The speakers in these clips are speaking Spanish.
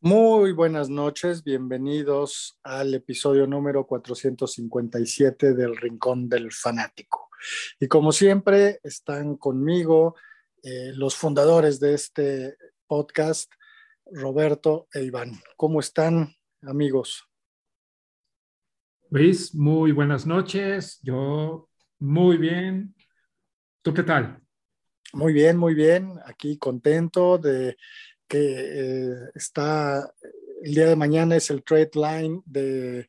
Muy buenas noches, bienvenidos al episodio número 457 del Rincón del Fanático. Y como siempre, están conmigo eh, los fundadores de este podcast, Roberto e Iván. ¿Cómo están, amigos? Luis, muy buenas noches. Yo muy bien. ¿Tú qué tal? Muy bien, muy bien. Aquí contento de que eh, está el día de mañana es el trade line de,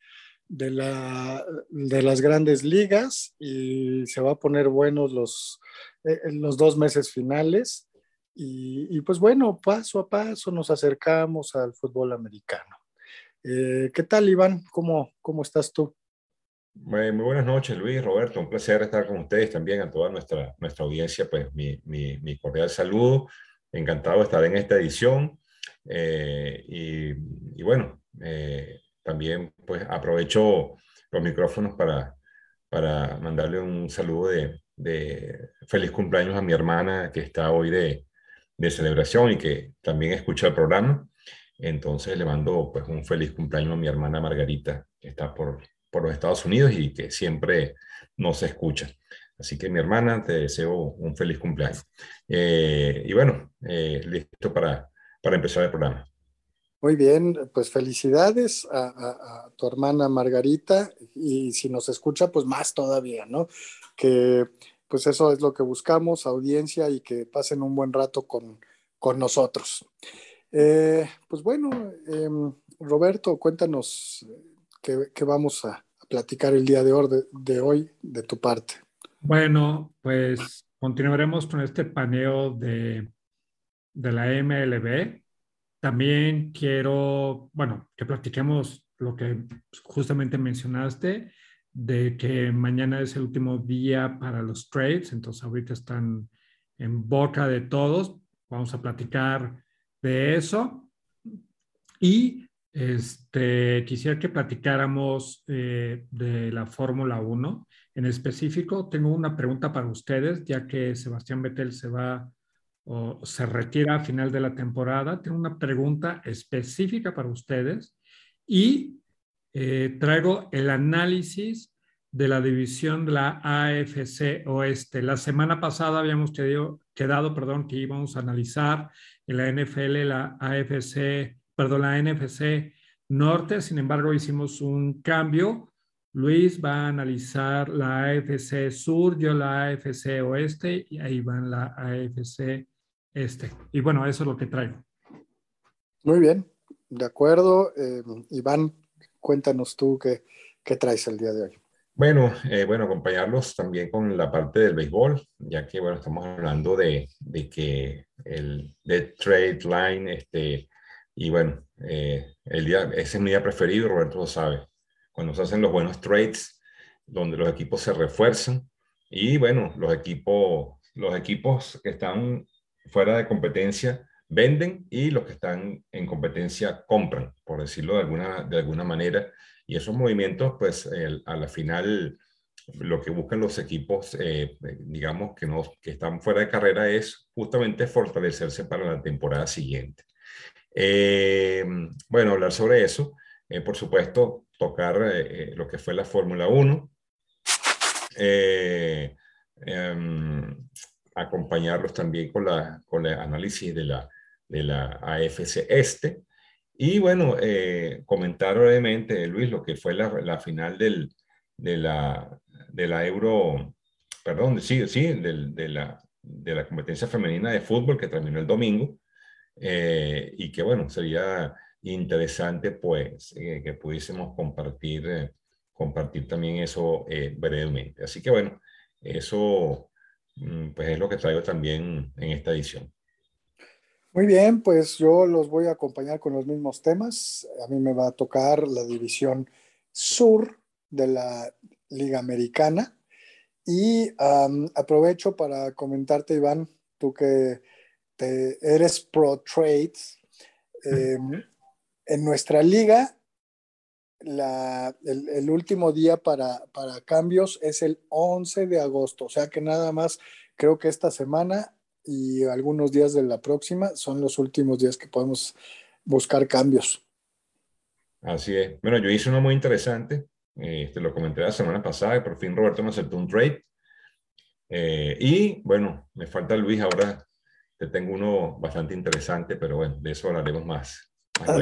de, la, de las grandes ligas y se va a poner buenos los, eh, los dos meses finales. Y, pues bueno, paso a paso nos acercamos al fútbol americano. Eh, ¿Qué tal, Iván? ¿Cómo, cómo estás tú? Muy, buenas noches, Luis, Roberto. Un placer estar con ustedes también, a toda nuestra, nuestra audiencia. Pues mi, mi, mi cordial saludo encantado de estar en esta edición. Eh, y, bueno, eh, también pues aprovecho los micrófonos para, para mandarle un saludo de, de, feliz cumpleaños a mi hermana que está hoy de, de, celebración y que también escucha el programa. Entonces le mando pues un feliz cumpleaños a mi hermana Margarita, que está por, por los Estados Unidos y que siempre nos escucha. Así que mi hermana, te deseo un feliz cumpleaños. Eh, y bueno, eh, listo para, para empezar el programa. Muy bien, pues felicidades a, tu hermana Margarita y si nos escucha, pues más todavía, ¿no? Que pues eso es lo que buscamos, audiencia y que pasen un buen rato con, con nosotros. Eh, pues bueno, em, Roberto, cuéntanos qué, vamos a, platicar el día de hoy de tu parte. Bueno, pues continuaremos con este paneo de, de la MLB. También quiero, bueno, que platiquemos lo que justamente mencionaste, de que mañana es el último día para los trades, entonces ahorita están en boca de todos. Vamos a platicar de eso. Y este, quisiera que platicáramos eh, de la Fórmula 1. En específico, tengo una pregunta para ustedes, ya que Sebastián Vettel se va o se retira a final de la temporada. Tengo una pregunta específica para ustedes y eh, traigo el análisis de la división de la AFC Oeste. La semana pasada habíamos quedado, quedado perdón, que íbamos a analizar en la NFL, la AFC, perdón, la NFC Norte. Sin embargo, hicimos un cambio Luis va a analizar la AFC Sur, yo la AFC Oeste y ahí van la AFC Este. Y bueno, eso es lo que traigo. Muy bien, de acuerdo. Eh, Iván, cuéntanos tú qué, qué, traes el día de hoy. Bueno, eh, bueno, acompañarlos también con la parte del béisbol, ya que bueno, estamos hablando de, de que el de trade line, este, y bueno, eh, el día, ese es mi día preferido, Roberto lo sabe cuando se hacen los buenos trades, donde los equipos se refuerzan y bueno, los equipos, los equipos que están fuera de competencia venden y los que están en competencia compran, por decirlo de alguna, de alguna manera. Y esos movimientos, pues a la final, lo que buscan los equipos, eh, digamos, que, no, que están fuera de carrera es justamente fortalecerse para la temporada siguiente. Eh, bueno, hablar sobre eso. Eh, por supuesto, tocar eh, eh, lo que fue la Fórmula 1, eh, em, acompañarlos también con, la, con el análisis de la, de la AFC Este. Y bueno, comentar brevemente, Luis, lo que fue la, la final del, de, la, de la Euro, perdón, sí, sí, del, de, la, de la competencia femenina de fútbol que terminó el domingo. Y que bueno, sería interesante pues eh, que pudiésemos compartir, eh, compartir también eso eh, brevemente. Así que bueno, eso mm, pues es lo que traigo también en esta edición. Muy bien, pues yo los voy a acompañar con los mismos temas. A mí me va a tocar la división sur de la Liga Americana. Y aprovecho para comentarte, Iván, tú que te, eres pro trades, en nuestra liga, el, último día para, cambios es el 11 de agosto, o sea que nada más creo que esta semana y algunos días de la próxima son los últimos días que podemos buscar cambios. Así es. Bueno, yo hice uno muy interesante. Eh, este, lo comenté la semana pasada y por fin Roberto me aceptó un trade. Eh, y bueno, me falta Luis ahora. Te tengo uno bastante interesante, pero bueno, de eso hablaremos más.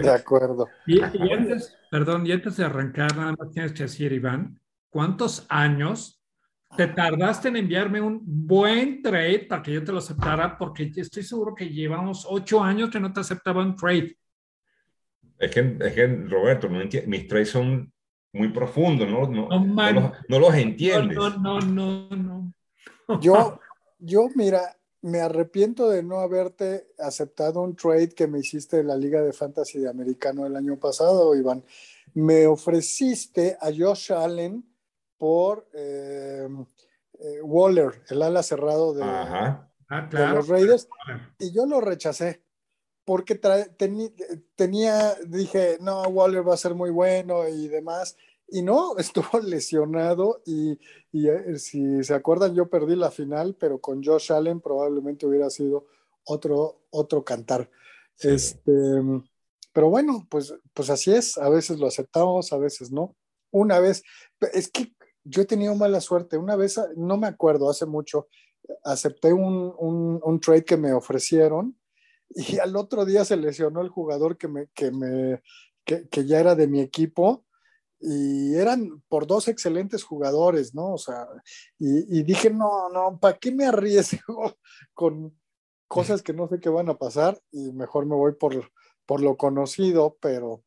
de acuerdo. Y, y, antes, perdón, y antes de arrancar, nada más tienes que decir, Iván, ¿cuántos años te tardaste en enviarme un buen trade para que yo te lo aceptara? Porque estoy seguro que llevamos ocho años que no te aceptaba un trade. Es que, es que Roberto, no mis trades son muy profundos, ¿no? No, no, los, no los, entiendes. No, no, no, no. Yo, yo, mira, me arrepiento de no haberte aceptado un trade que me hiciste de la Liga de Fantasy de Americano el año pasado, Iván. Me ofreciste a Josh Allen por eh, eh, Waller, el ala cerrado de, ah, los Raiders, y yo lo rechacé porque tenía, dije, no, Waller va a ser muy bueno y demás. Y no, estuvo lesionado y, eh, si se acuerdan, yo perdí la final, pero con Josh Allen probablemente hubiera sido otro, otro cantar. Este, pero bueno, pues, pues así es, a veces lo aceptamos, a veces no. Una vez, es que yo he tenido mala suerte, una vez, no me acuerdo, hace mucho, acepté un, un trade que me ofrecieron y al otro día se lesionó el jugador que, me, que, me, que, que ya era de mi equipo y eran por dos excelentes jugadores, ¿no? O sea, y, y dije, no, no, ¿para qué me arriesgo con cosas que no sé qué van a pasar? Y mejor me voy por, por lo conocido, pero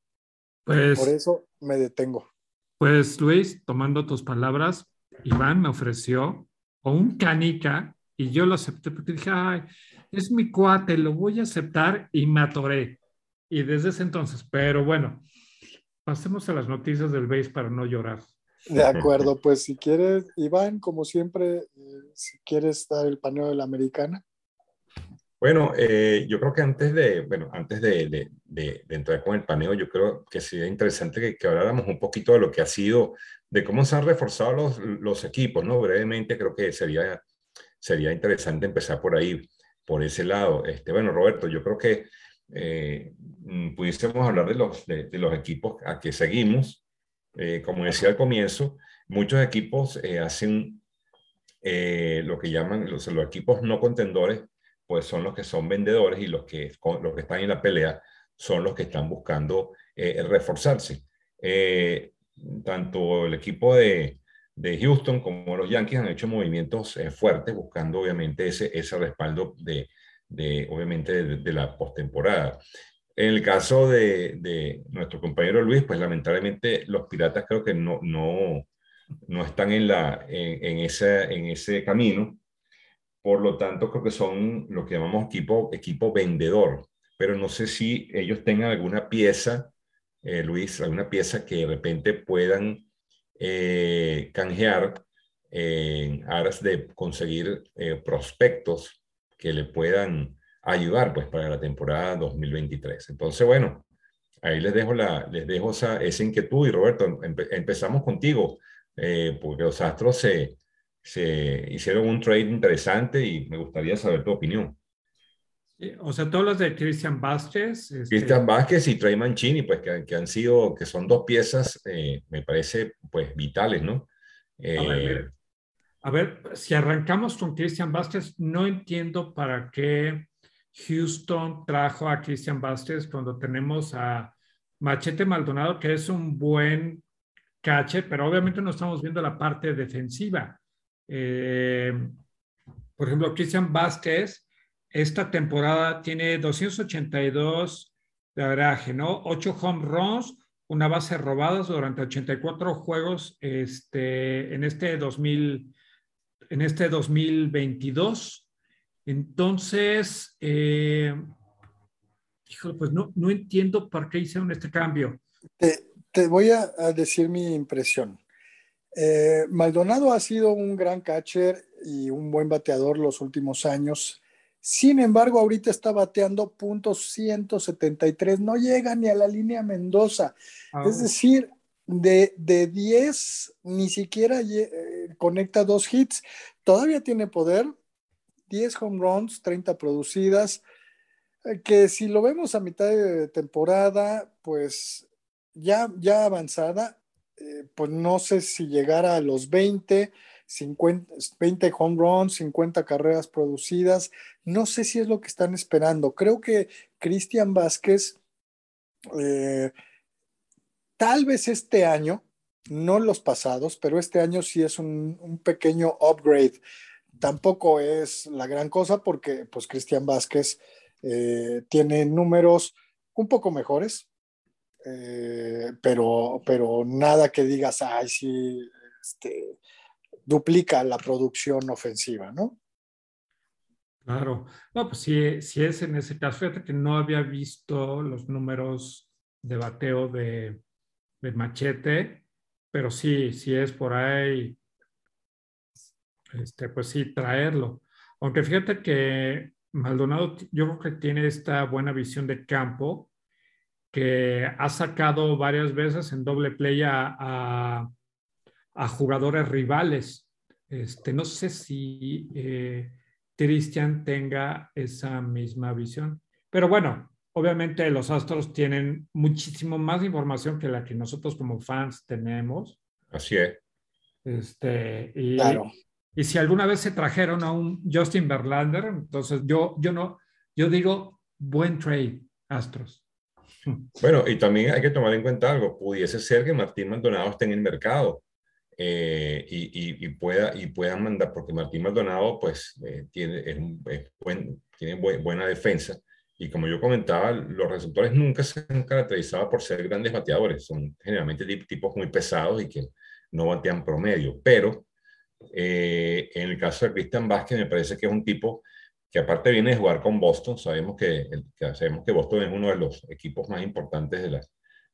pues, por eso me detengo. Pues Luis, tomando tus palabras, Iván me ofreció un canica y yo lo acepté porque dije, ay, es mi cuate, lo voy a aceptar y me atoré. Y desde ese entonces, pero bueno, pasemos a las noticias del base para no llorar. De acuerdo, pues si quieres, Iván, como siempre, eh, si quieres dar el paneo de la americana. Bueno, eh, yo creo que antes de, bueno, antes de, de, de, entrar con el paneo, yo creo que sería interesante que, que, habláramos un poquito de lo que ha sido, de cómo se han reforzado los, los equipos, ¿no? Brevemente, creo que sería, sería interesante empezar por ahí por ese lado. Este, bueno, Roberto, yo creo que eh, mm, pudiésemos hablar de los, de, los equipos a que seguimos. Eh, como decía al comienzo, muchos equipos eh, hacen lo que llaman los, los, equipos no contendores, pues son los que son vendedores y los que, los que están en la pelea son los que están buscando reforzarse. tanto el equipo de, de Houston como los Yankees han hecho movimientos fuertes buscando obviamente ese, ese respaldo de, de obviamente de, la postemporada. En el caso de, de, nuestro compañero Luis, pues lamentablemente los Piratas creo que no, no, no están en, la, en, ese, en ese camino. Por lo tanto, creo que son lo que llamamos equipo, equipo vendedor. Pero no sé si ellos tengan alguna pieza, eh, Luis, alguna pieza que de repente puedan eh, canjear en aras de conseguir eh, prospectos que le puedan ayudar pues para la temporada 2023. Entonces, bueno, ahí les dejo, la, les dejo esa, esa inquietud y Roberto, empezamos contigo, eh, porque los Astros se, se hicieron un trade interesante y me gustaría saber tu opinión. O sea, todos los de Christian Vázquez. Este... Christian Vázquez y Trey Mancini, pues que, que, han sido, que son dos piezas, eh, me parece, pues vitales, ¿no? Eh... A, ver, si arrancamos con Christian Vázquez, no entiendo para qué Houston trajo a Christian Vázquez cuando tenemos a Machete Maldonado, que es un buen catcher, pero obviamente no estamos viendo la parte defensiva. Eh, por ejemplo, Christian Vázquez esta temporada tiene 282 de averaje, ¿no? 8 home runs, una base robadas durante 84 juegos este, en, este 2000, en este 2022. Entonces, eh, pues no, no entiendo por qué hicieron este cambio. Te, te voy a, decir mi impresión. Eh, Maldonado ha sido un gran catcher y un buen bateador los últimos años. Sin embargo, ahorita está bateando puntos 173, no llega ni a la línea Mendoza. Ah. Es decir, de, de 10 ni siquiera conecta dos hits. Todavía tiene poder, 10 home runs, 30 producidas. Eh, que si lo vemos a mitad de temporada, pues ya, ya avanzada, eh, pues no sé si llegara a los 20, 50, 20 home runs, 50 carreras producidas, no sé si es lo que están esperando. Creo que Cristian Vázquez, eh, tal vez este año, no los pasados, pero este año sí es un, un pequeño upgrade. Tampoco es la gran cosa porque pues Cristian Vázquez eh, tiene números un poco mejores, eh, pero, pero nada que digas, ay, sí, este, duplica la producción ofensiva, ¿no? Claro, no, pues si, si es en ese caso, fíjate que no había visto los números de bateo de, de machete, pero sí, si es por ahí, este, pues sí, traerlo. Aunque fíjate que Maldonado yo creo que tiene esta buena visión de campo que ha sacado varias veces en doble play a, a, jugadores rivales. Este, no sé si eh, Cristian tenga esa misma visión. Pero bueno, obviamente los Astros tienen muchísimo más información que la que nosotros como fans tenemos. Así es. Este, y, claro. Y si alguna vez se trajeron a un Justin Verlander, entonces yo, yo no, yo digo buen trade, Astros. Bueno, y también hay que tomar en cuenta algo. Pudiese ser que Martín Maldonado esté en el mercado eh, y, y, pueda, y puedan mandar, porque Martín Maldonado pues eh, tiene, es buen, tiene buena defensa. Y como yo comentaba, los receptores nunca se han caracterizado por ser grandes bateadores. Son generalmente tipos muy pesados y que no batean promedio. Pero eh, en el caso de Cristian Vázquez, me parece que es un tipo que aparte viene de jugar con Boston, sabemos que, sabemos que Boston es uno de los equipos más importantes de la,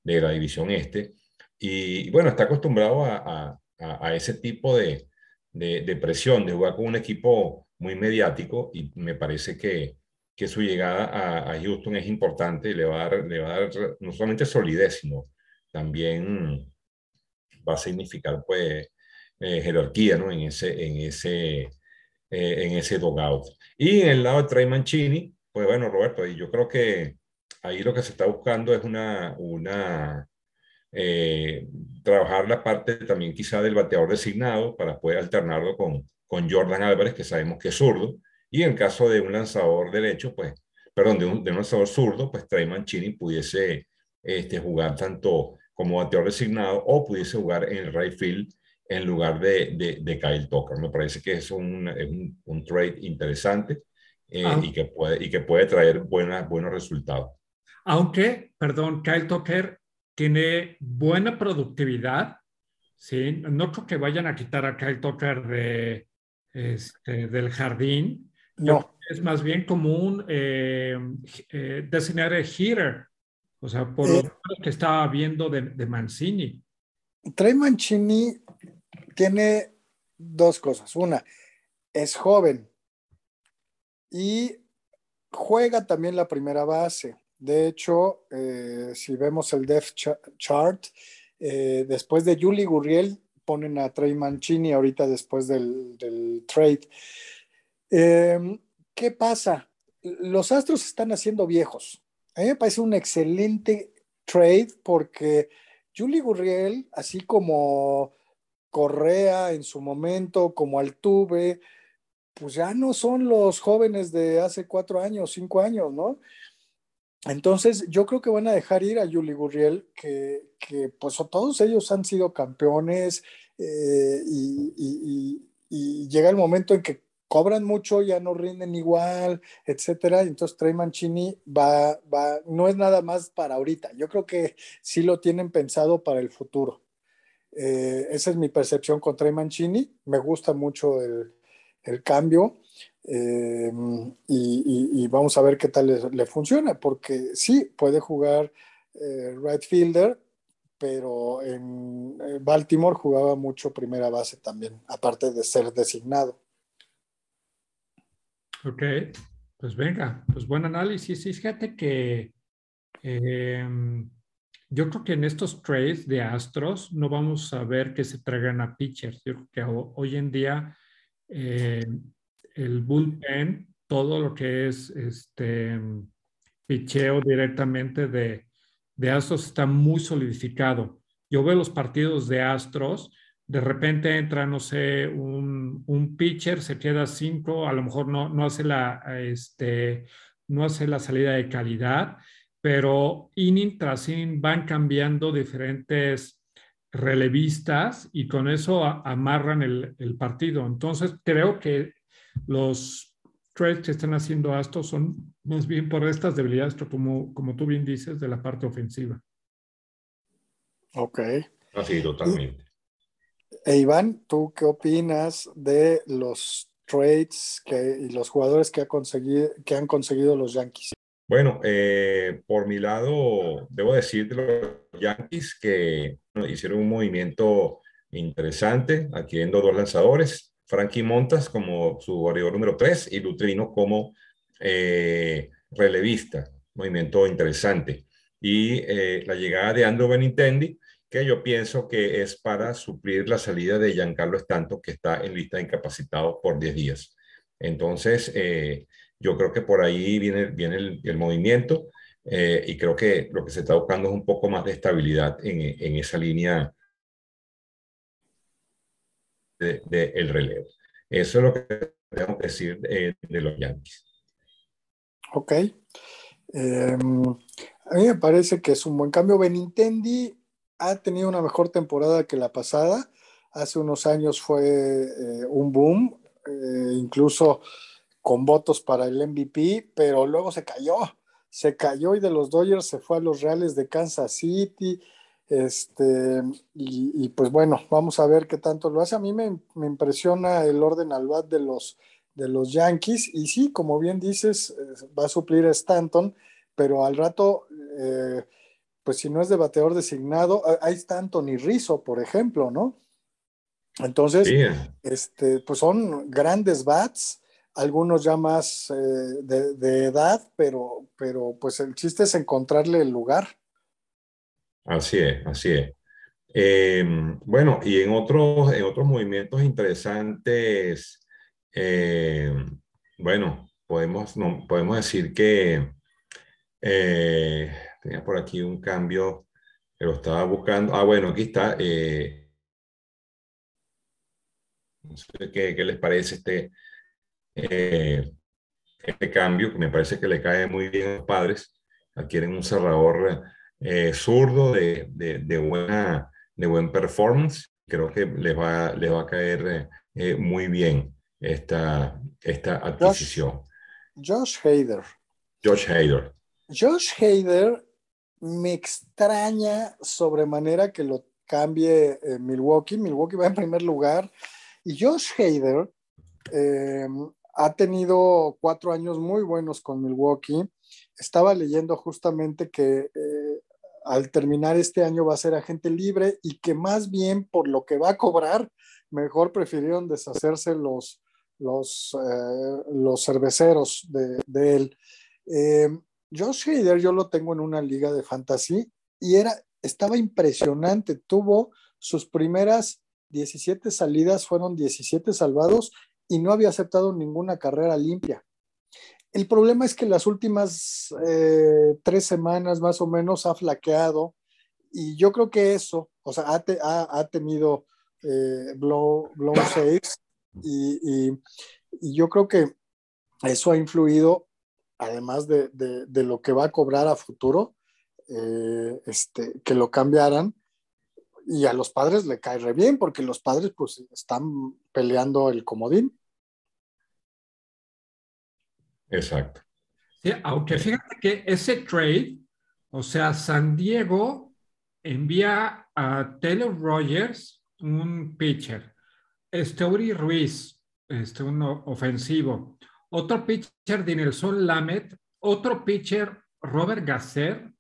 de la división este, y bueno, está acostumbrado a, a, ese tipo de, de, presión, de jugar con un equipo muy mediático, y me parece que, que su llegada a, Houston es importante y le va, a dar, le va a dar no solamente solidez, sino también va a significar pues eh, jerarquía ¿no? en ese, en ese, eh, en ese dogout. Y en el lado de Trey Mancini, pues bueno, Roberto, y yo creo que ahí lo que se está buscando es una, una eh, trabajar la parte también quizá del bateador designado para poder alternarlo con, con Jordan Álvarez, que sabemos que es zurdo, y en caso de un lanzador derecho, pues, perdón, de un, de un lanzador zurdo, pues Trey Mancini pudiese este, jugar tanto como bateador designado o pudiese jugar en el right field en lugar de, de, de Kyle Tucker. Me parece que es un, un, un trade interesante eh, ah. y, que puede, y que puede traer buenas, buenos resultados. Aunque, perdón, Kyle Tucker tiene buena productividad, ¿sí? No creo que vayan a quitar a Kyle Tucker de, este, del jardín. No. Es más bien como un eh, eh, designated hitter, o sea, por lo que estaba viendo de, de Mancini. Trey Mancini tiene dos cosas. Una, es joven y juega también la primera base. De hecho, eh, si vemos el depth chart, eh, después de Julie Gurriel, ponen a Trey Mancini ahorita después del, trade. Em, ¿Qué pasa? Los Astros están haciendo viejos. A mí me parece un excelente trade porque Julie Gurriel, así como Correa en su momento, como Altuve, pues ya no son los jóvenes de hace cuatro años, cinco años, ¿no? Entonces, yo creo que van a dejar ir a Yuli Gurriel, que, pues todos ellos han sido campeones eh, y, llega el momento en que cobran mucho, ya no rinden igual, etcétera. Entonces, Trey Mancini va, va, no es nada más para ahorita. Yo creo que sí lo tienen pensado para el futuro. Eh, esa es mi percepción con Trey Mancini. Me gusta mucho el, cambio eh, y, vamos a ver qué tal le, funciona, porque sí, puede jugar eh, right fielder, pero en Baltimore jugaba mucho primera base también, aparte de ser designado. Ok, pues venga, pues buen análisis. Fíjate que yo creo que en estos trades de Astros no vamos a ver que se traigan a pitchers. Yo creo que hoy en día eh, el bullpen, todo lo que es este, picheo directamente de, de Astros está muy solidificado. Yo veo los partidos de Astros, de repente entra, no sé, un, un pitcher, se queda cinco, a lo mejor no, no, hace la, este, no hace la salida de calidad, pero inning tras inning van cambiando diferentes relevistas y con eso amarran el, el, partido. Entonces, creo que los trades que están haciendo Astros son más bien por estas debilidades, como, como tú bien dices, de la parte ofensiva. Ok. Así, totalmente. E Iván, ¿tú qué opinas de los trades y los jugadores que han conseguido los Yankees? Bueno, eh, por mi lado, debo decir de los Yankees que hicieron un movimiento interesante, adquiriendo dos lanzadores, Frankie Montas como su corredor número 3 y Lutrino como eh, relevista, movimiento interesante. Y eh, la llegada de Andrew Benintendi, que yo pienso que es para suplir la salida de Giancarlo Stanton, que está en lista de incapacitados por 10 días. Entonces, eh, yo creo que por ahí viene, viene el, movimiento eh, y creo que lo que se está buscando es un poco más de estabilidad en, en esa línea del de, el relevo. Eso es lo que tengo que decir de, de los Yankees. Ok. Eh, a mí me parece que es un buen cambio. Benintendi ha tenido una mejor temporada que la pasada. Hace unos años fue eh, un boom, eh, incluso con votos para el MVP, pero luego se cayó, se cayó y de los Dodgers se fue a los Reales de Kansas City. Este, y, pues bueno, vamos a ver qué tanto lo hace. A mí me, me impresiona el orden al bat de los, de los Yankees. Y sí, como bien dices, eh, va a suplir a Stanton, pero al rato, pues si no es de bateador designado, ahí está Anthony Rizzo, por ejemplo, ¿no? Entonces, este, pues son grandes bats algunos ya más eh, de, edad, pero, pero pues el chiste es encontrarle el lugar. Así es, así es. Eh, bueno, y en otros, en otros movimientos interesantes, eh, bueno, podemos, no, podemos decir que tenía por aquí un cambio que lo estaba buscando. Ah, bueno, aquí está. no sé qué, qué les parece este eh, este cambio, que me parece que le cae muy bien a los padres, adquieren un cerrador eh, zurdo de, de, buena, de buen performance. Creo que les va, les va a caer eh, muy bien esta, esta adquisición. Josh, Hader. Josh Hader. Josh Hader me extraña sobremanera que lo cambie Milwaukee. Milwaukee va en primer lugar. Y Josh Hader eh, ha tenido cuatro años muy buenos con Milwaukee. Estaba leyendo justamente que eh, al terminar este año va a ser agente libre y que más bien por lo que va a cobrar, mejor prefirieron deshacerse los, los, eh, los cerveceros de, de él. Josh Hader yo lo tengo en una liga de fantasy y era, estaba impresionante. Tuvo sus primeras 17 salidas, fueron 17 salvados y no había aceptado ninguna carrera limpia. El problema es que las últimas eh, tres semanas más o menos ha flaqueado y yo creo que eso, o sea, ha, tenido eh, blow, blow saves y, yo creo que eso ha influido, además de, lo que va a cobrar a futuro, eh, este, que lo cambiaran y a los padres le cae re bien porque los padres pues están peleando el comodín. Exacto. aunque fíjate que ese trade, o sea, San Diego envía a Taylor Rogers un pitcher, Story Ruiz, este, un ofensivo, otro pitcher, Dinelson Lamet, otro pitcher, Robert Gasser,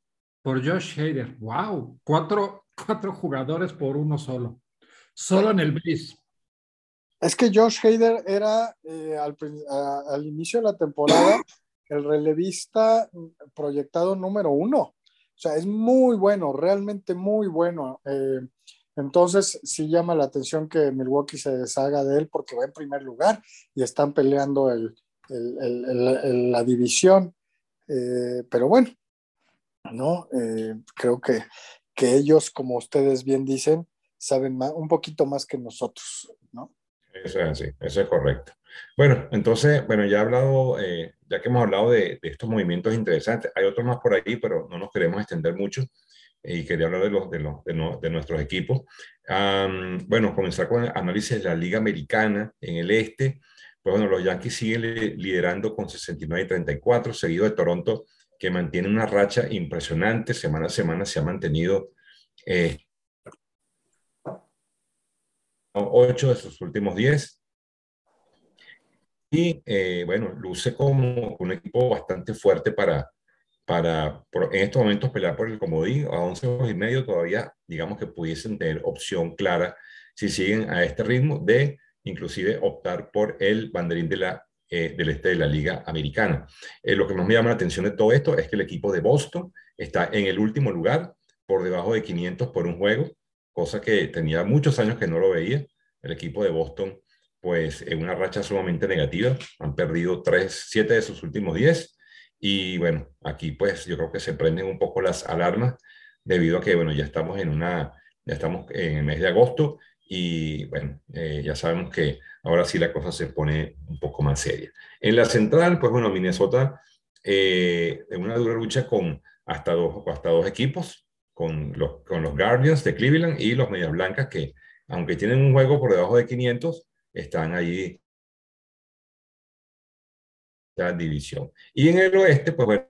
por Josh Hader. ¡Wow! Cuatro, cuatro jugadores por uno solo. Solo en el base. Es que Josh Hader era eh, al, inicio de la temporada el relevista proyectado número uno. O sea, es muy bueno, realmente muy bueno. Eh, entonces, sí llama la atención que Milwaukee se deshaga de él porque va en primer lugar y están peleando el, la división. Eh, pero bueno, ¿no? Eh, creo que, que ellos, como ustedes bien dicen, saben un poquito más que nosotros, ¿no? Eso es así, eso es correcto. Bueno, entonces, bueno, ya he hablado, eh, ya que hemos hablado de, estos movimientos interesantes, hay otros más por ahí, pero no nos queremos extender mucho y quería hablar de, los, de, los, de, nuestros equipos. bueno, comenzar con el análisis de la Liga Americana en el este. Pues bueno, los Yankees siguen liderando con 69 y 34, seguido de Toronto, que mantiene una racha impresionante, semana a semana se ha mantenido eh, 8 de sus últimos 10. Y eh, bueno, luce como un equipo bastante fuerte para, para en estos momentos pelear por el comodín. A 11 y medio todavía, digamos que pudiesen tener opción clara si siguen a este ritmo de inclusive optar por el banderín de la, eh, del este de la Liga Americana. Eh, lo que más me llama la atención de todo esto es que el equipo de Boston está en el último lugar, por debajo de 500 por un juego, cosa que tenía muchos años que no lo veía. El equipo de Boston, pues en una racha sumamente negativa, han perdido 3, 7 de sus últimos 10. Y bueno, aquí pues yo creo que se prenden un poco las alarmas debido a que, bueno, ya estamos en una, ya estamos en el mes de agosto y bueno, eh, ya sabemos que ahora sí la cosa se pone un poco más seria. En la central, pues bueno, Minnesota eh, en una dura lucha con hasta dos, hasta dos equipos, con los, con los Guardians de Cleveland y los Medias Blancas, que aunque tienen un juego por debajo de 500, están allí la división. Y en el oeste, pues bueno,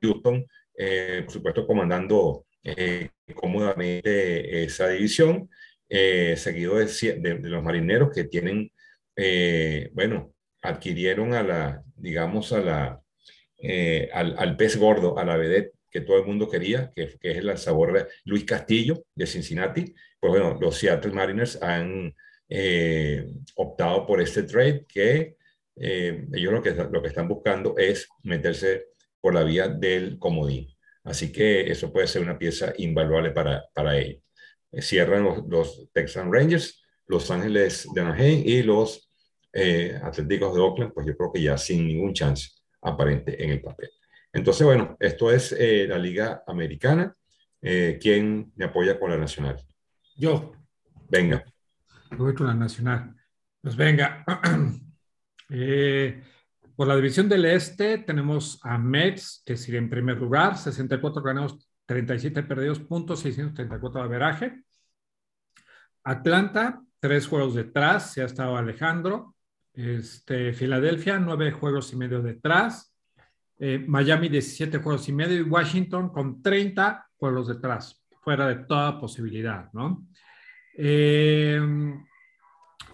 Houston, eh, por supuesto, comandando eh, cómodamente esa división, eh, seguido de, los marineros que tienen, bueno, adquirieron a la, digamos, a la, al, al, pez gordo, a la vedette que todo el mundo quería, que, que es el sabor Luis Castillo de Cincinnati. Pues bueno, los Seattle Mariners han eh, optado por este trade que eh, ellos lo que, lo que están buscando es meterse por la vía del comodín. Así que eso puede ser una pieza invaluable para, para ellos. Eh, cierran los, los, Texan Rangers, Los Ángeles de Anaheim y los Atléticos de Oakland, pues yo creo que ya sin ningún chance aparente en el papel. Entonces, bueno, esto es eh, la Liga Americana. Eh, ¿Quién me apoya con la Nacional? Yo. Venga. voy con la Nacional. Pues venga. Eh, por la división del Este tenemos a Mets, que sigue en primer lugar, 64 ganados, 37 perdidos, puntos, 634 de averaje. Atlanta, tres juegos detrás, se ha estado Alejandro. Este, Filadelfia, nueve juegos y medio detrás. Eh, Miami 17 juegos y medio y Washington con 30 juegos detrás, fuera de toda posibilidad, ¿no? Eh,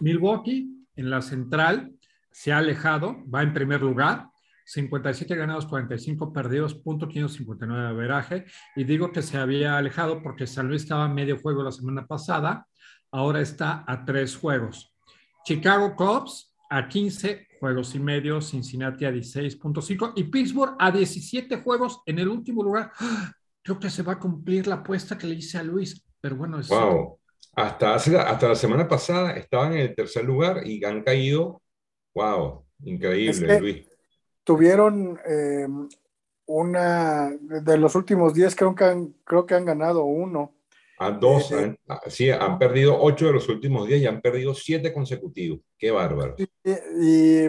Milwaukee en la central se ha alejado, va en primer lugar, 57 ganados, 45 perdidos, punto 559 de averaje. Y digo que se había alejado porque San Luis estaba a medio juego la semana pasada, ahora está a tres juegos. Chicago Cubs a 15 juegos y medio, Cincinnati a 16.5 y Pittsburgh a 17 juegos en el último lugar. Creo que se va a cumplir la apuesta que le hice a Luis, pero bueno, es... Wow. Hasta, hasta la semana pasada estaban en el tercer lugar y han caído. Wow, increíble, Luis. Tuvieron eh, una de los últimos 10, creo que han, creo que han ganado uno. A dos, eh, eh, han, sí, han perdido ocho de los últimos días y han perdido siete consecutivos. Qué bárbaro. Y,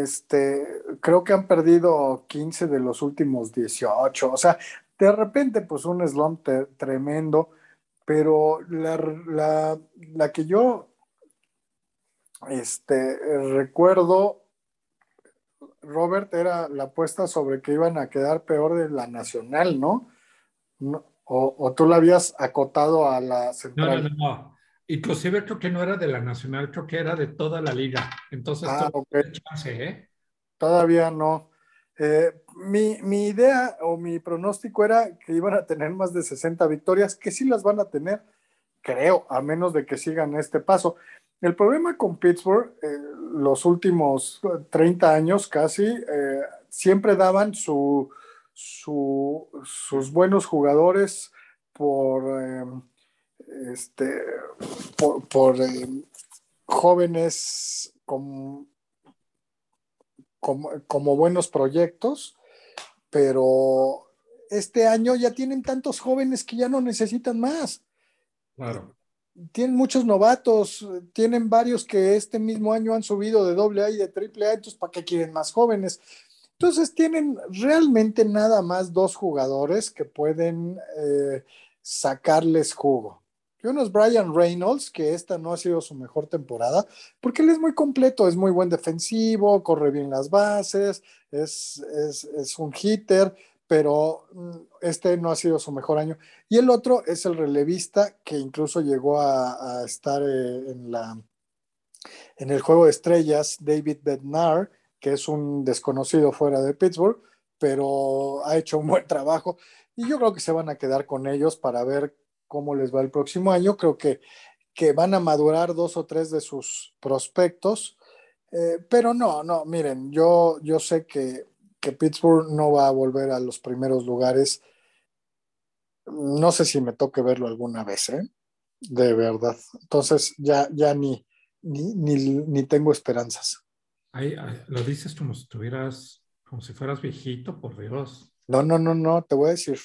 este, creo que han perdido 15 de los últimos 18. O sea, de repente, pues un slump tremendo, pero la, la, la, que yo este, recuerdo, Robert, era la apuesta sobre que iban a quedar peor de la nacional, ¿no? no o, tú la habías acotado a la central? No, no, no. Inclusive creo que no era de la nacional, creo que era de toda la liga. Entonces, ah, chance, ¿eh? todavía no. Eh, mi, mi, idea o mi pronóstico era que iban a tener más de 60 victorias, que sí las van a tener, creo, a menos de que sigan este paso. El problema con Pittsburgh, eh, los últimos 30 años casi, eh, siempre daban su, sus buenos jugadores por, este, por, jóvenes como, como, buenos proyectos pero este año ya tienen tantos jóvenes que ya no necesitan más. Claro. Tienen muchos novatos, tienen varios que este mismo año han subido de doble A y de triple A, entonces ¿para qué quieren más jóvenes? Entonces tienen realmente nada más dos jugadores que pueden eh, sacarles jugo. Uno es Brian Reynolds, que esta no ha sido su mejor temporada, porque él es muy completo, es muy buen defensivo, corre bien las bases, es, es, un hitter, pero mm, este no ha sido su mejor año. Y el otro es el relevista, que incluso llegó a, estar eh, en, la, en el juego de estrellas, David Bednar, que es un desconocido fuera de Pittsburgh, pero ha hecho un buen trabajo. Y yo creo que se van a quedar con ellos para ver cómo les va el próximo año. Creo que, que van a madurar dos o tres de sus prospectos. Eh, pero no, no, miren, yo, yo sé que, que Pittsburgh no va a volver a los primeros lugares. No sé si me toque verlo alguna vez, ¿eh? De verdad. Entonces ya, ya ni, ni, ni, tengo esperanzas. lo dices como si estuvieras, como si fueras viejito, por Dios. No, no, no, no, te voy a decir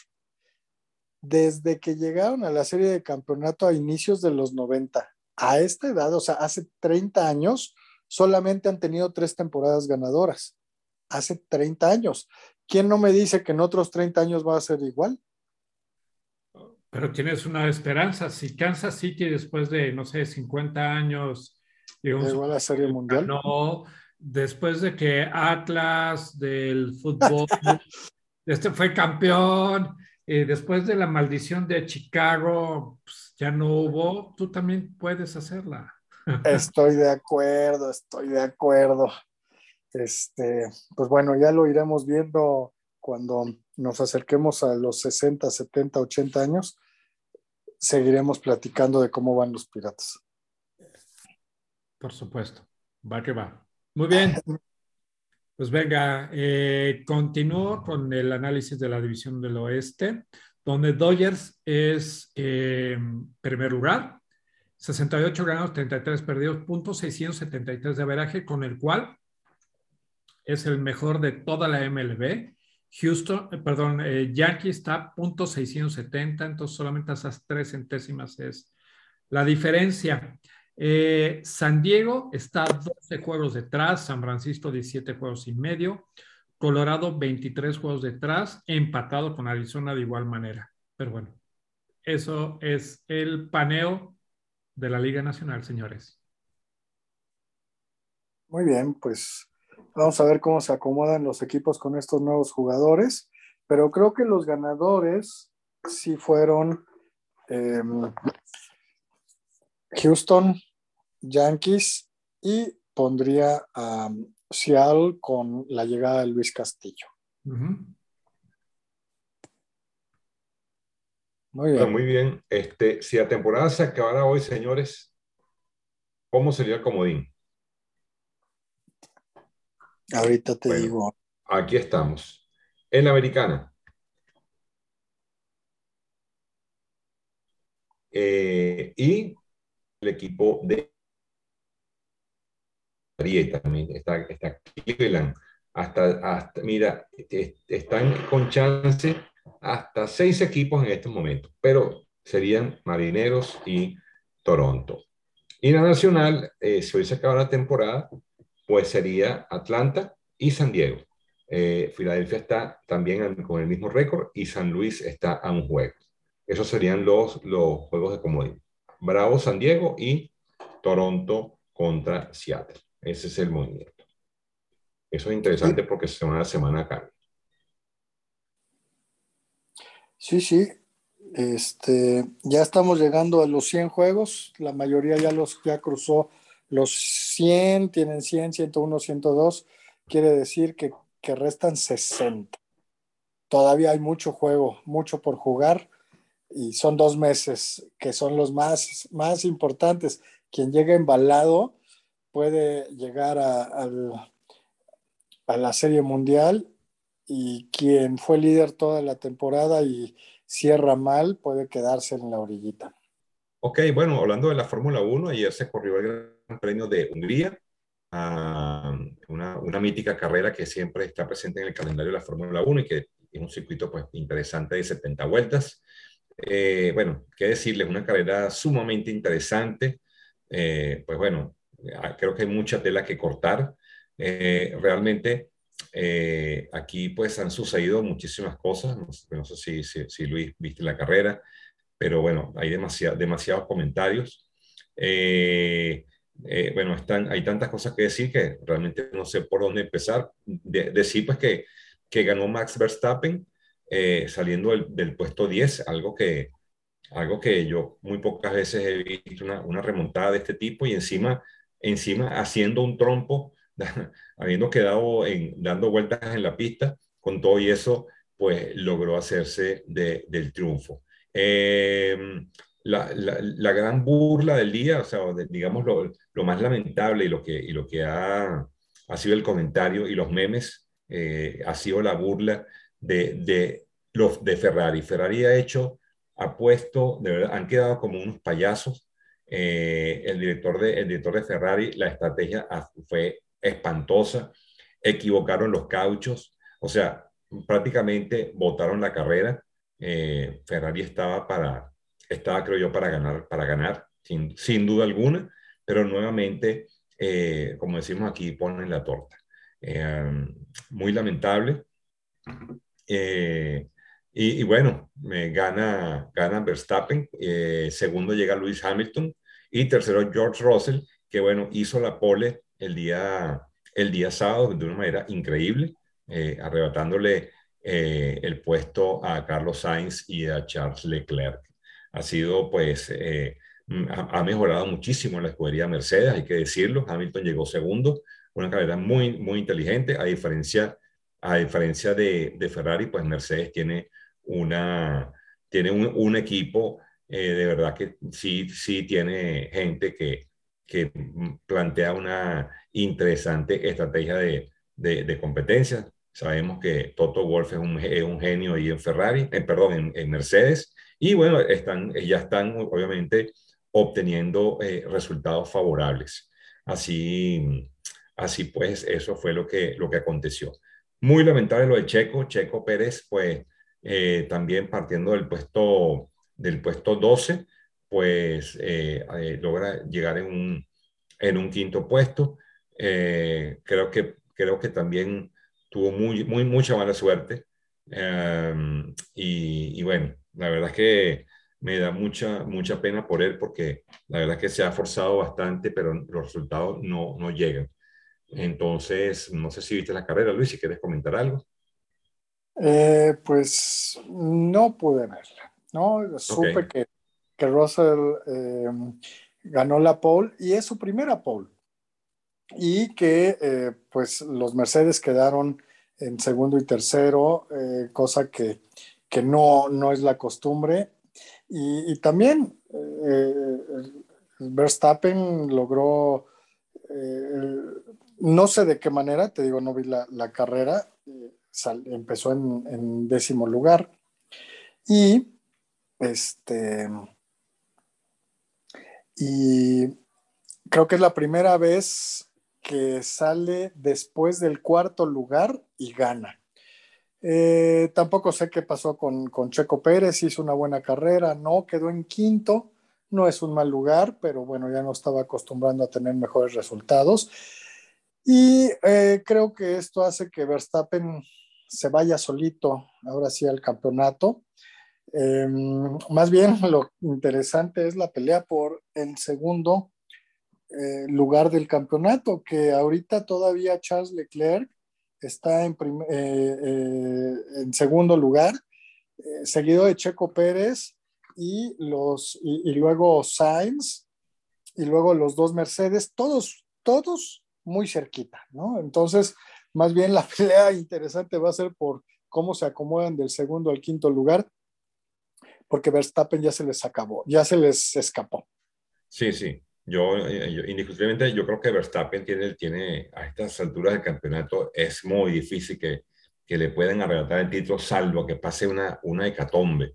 desde que llegaron a la serie de campeonato a inicios de los 90, a esta edad, o sea, hace 30 años, solamente han tenido tres temporadas ganadoras. Hace 30 años. ¿Quién no me dice que en otros 30 años va a ser igual? Pero tienes una esperanza. Si Kansas City después de, no sé, 50 años llegó a la Serie Mundial. No, después de que Atlas del fútbol este fue campeón, eh, después de la maldición de Chicago, pues, ya no hubo, tú también puedes hacerla. Estoy de acuerdo, estoy de acuerdo. Este, pues bueno, ya lo iremos viendo cuando nos acerquemos a los 60, 70, 80 años. Seguiremos platicando de cómo van los piratas. Por supuesto, va que va. Muy bien. Pues venga, eh, continúo con el análisis de la división del oeste, donde Dodgers es eh, primer lugar, 68 ganados, 33 perdidos, puntos 673 de averaje, con el cual es el mejor de toda la MLB. Houston, eh, perdón, eh, Yankee está punto 670, entonces solamente esas tres centésimas es la diferencia. Eh, San Diego está 12 juegos detrás, San Francisco 17 juegos y medio, Colorado 23 juegos detrás, empatado con Arizona de igual manera. Pero bueno, eso es el paneo de la Liga Nacional, señores. Muy bien, pues vamos a ver cómo se acomodan los equipos con estos nuevos jugadores, pero creo que los ganadores sí fueron em, Houston, Yankees y pondría a Seattle con la llegada de Luis Castillo. Muy bien. muy bien. Este, si la temporada se acabara hoy, señores, ¿cómo sería el comodín? Ahorita te digo. Aquí estamos. En la americana. Eh, y el equipo de también está, está Cleveland. Hasta, hasta, mira, están con chance hasta seis equipos en este momento, pero serían Marineros y Toronto. Y la nacional, eh, si hoy se acaba la temporada, pues sería Atlanta y San Diego. Eh, Filadelfia está también con el mismo récord y San Luis está a un juego. Esos serían los, los juegos de comodín. Bravo, San Diego y Toronto contra Seattle. Ese es el movimiento. Eso es interesante porque semana a semana cambia. Sí, sí. Este, ya estamos llegando a los 100 juegos. La mayoría ya los ya cruzó los 100, tienen 100, 101, 102. Quiere decir que, que restan 60. Todavía hay mucho juego, mucho por jugar y son dos meses que son los más, más importantes. Quien llega embalado puede llegar a, a, la Serie Mundial y quien fue líder toda la temporada y cierra mal puede quedarse en la orillita. Ok, bueno, hablando de la Fórmula 1, ayer se corrió el Premio de Hungría, una, mítica carrera que siempre está presente en el calendario de la Fórmula 1 y que es un circuito pues interesante de 70 vueltas. Eh, bueno, qué decirles, una carrera sumamente interesante. Eh, pues bueno, creo que hay mucha tela que cortar. Eh, realmente aquí pues han sucedido muchísimas cosas. No, sé si, Luis viste la carrera, pero bueno, hay demasiados comentarios. Bueno, están, hay tantas cosas que decir que realmente no sé por dónde empezar. decir pues que, que ganó Max Verstappen, eh, saliendo del, puesto 10, algo que, algo que yo muy pocas veces he visto una, una remontada de este tipo y encima, encima haciendo un trompo, habiendo quedado en, dando vueltas en la pista, con todo y eso, pues logró hacerse del triunfo. Em, la, la, gran burla del día, o sea, digamos lo, lo, más lamentable y lo que, y lo que ha, sido el comentario y los memes, eh, ha sido la burla de, los de Ferrari. Ferrari ha hecho, ha puesto, de verdad, han quedado como unos payasos. Eh, el, director de, el director de Ferrari, la estrategia fue espantosa, equivocaron los cauchos, o sea, prácticamente botaron la carrera. Eh, Ferrari estaba para, estaba creo yo para ganar, para ganar, sin, sin duda alguna, pero nuevamente, eh, como decimos aquí, ponen la torta. muy lamentable. Eh, y, bueno, me gana, gana Verstappen, eh, segundo llega Lewis Hamilton y tercero George Russell, que bueno, hizo la pole el día, el día sábado de una manera increíble, eh, arrebatándole el puesto a Carlos Sainz y a Charles Leclerc. Ha sido pues... Ha, mejorado muchísimo la escudería Mercedes, hay que decirlo. Hamilton llegó segundo, una carrera muy, muy inteligente, a diferencia a diferencia de, de Ferrari, pues Mercedes tiene, una, tiene un, equipo eh, de verdad que sí, sí tiene gente que, que plantea una interesante estrategia de, de, competencia. Sabemos que Toto Wolf es un, es un genio ahí en Ferrari, eh, perdón, en, en, Mercedes, y bueno, están, ya están obviamente obteniendo eh, resultados favorables. Así, así pues, eso fue lo que, lo que aconteció. Muy lamentable lo de Checo. Checo Pérez, pues eh, también partiendo del puesto, del puesto 12, pues eh, eh, logra llegar en un, en un quinto puesto. creo, que, creo que también tuvo muy, muy, mucha mala suerte. Em, y, bueno, la verdad es que me da mucha, mucha pena por él porque la verdad es que se ha forzado bastante, pero los resultados no, no llegan. Entonces, no sé si viste la carrera, Luis, si quieres comentar algo. Eh, pues no pude verla, ¿no? Supe que, que, Russell em, ganó la pole y es su primera pole. Y que eh, pues los Mercedes quedaron en segundo y tercero, eh, cosa que, que no, no, es la costumbre. Y, también Verstappen logró no sé de qué manera, te digo, no vi la, carrera, eh, empezó en, décimo lugar y este y creo que es la primera vez que sale después del cuarto lugar y gana. Eh, tampoco sé qué pasó con, con, Checo Pérez, hizo una buena carrera, no, quedó en quinto, no es un mal lugar, pero bueno, ya no estaba acostumbrando a tener mejores resultados. Y eh, creo que esto hace que Verstappen se vaya solito ahora sí al campeonato. Em, más bien lo interesante es la pelea por el segundo eh, lugar del campeonato, que ahorita todavía Charles Leclerc está en, eh, en segundo lugar, seguido de Checo Pérez y, los, y luego Sainz y luego los dos Mercedes, todos, todos muy cerquita, ¿no? Entonces, más bien la pelea interesante va a ser por cómo se acomodan del segundo al quinto lugar, porque Verstappen ya se les acabó, ya se les escapó. Sí, sí. Yo, eh, indiscutiblemente, yo creo que Verstappen tiene, tiene a estas alturas del campeonato, es muy difícil que, que le puedan arrebatar el título, salvo que pase una, una hecatombe.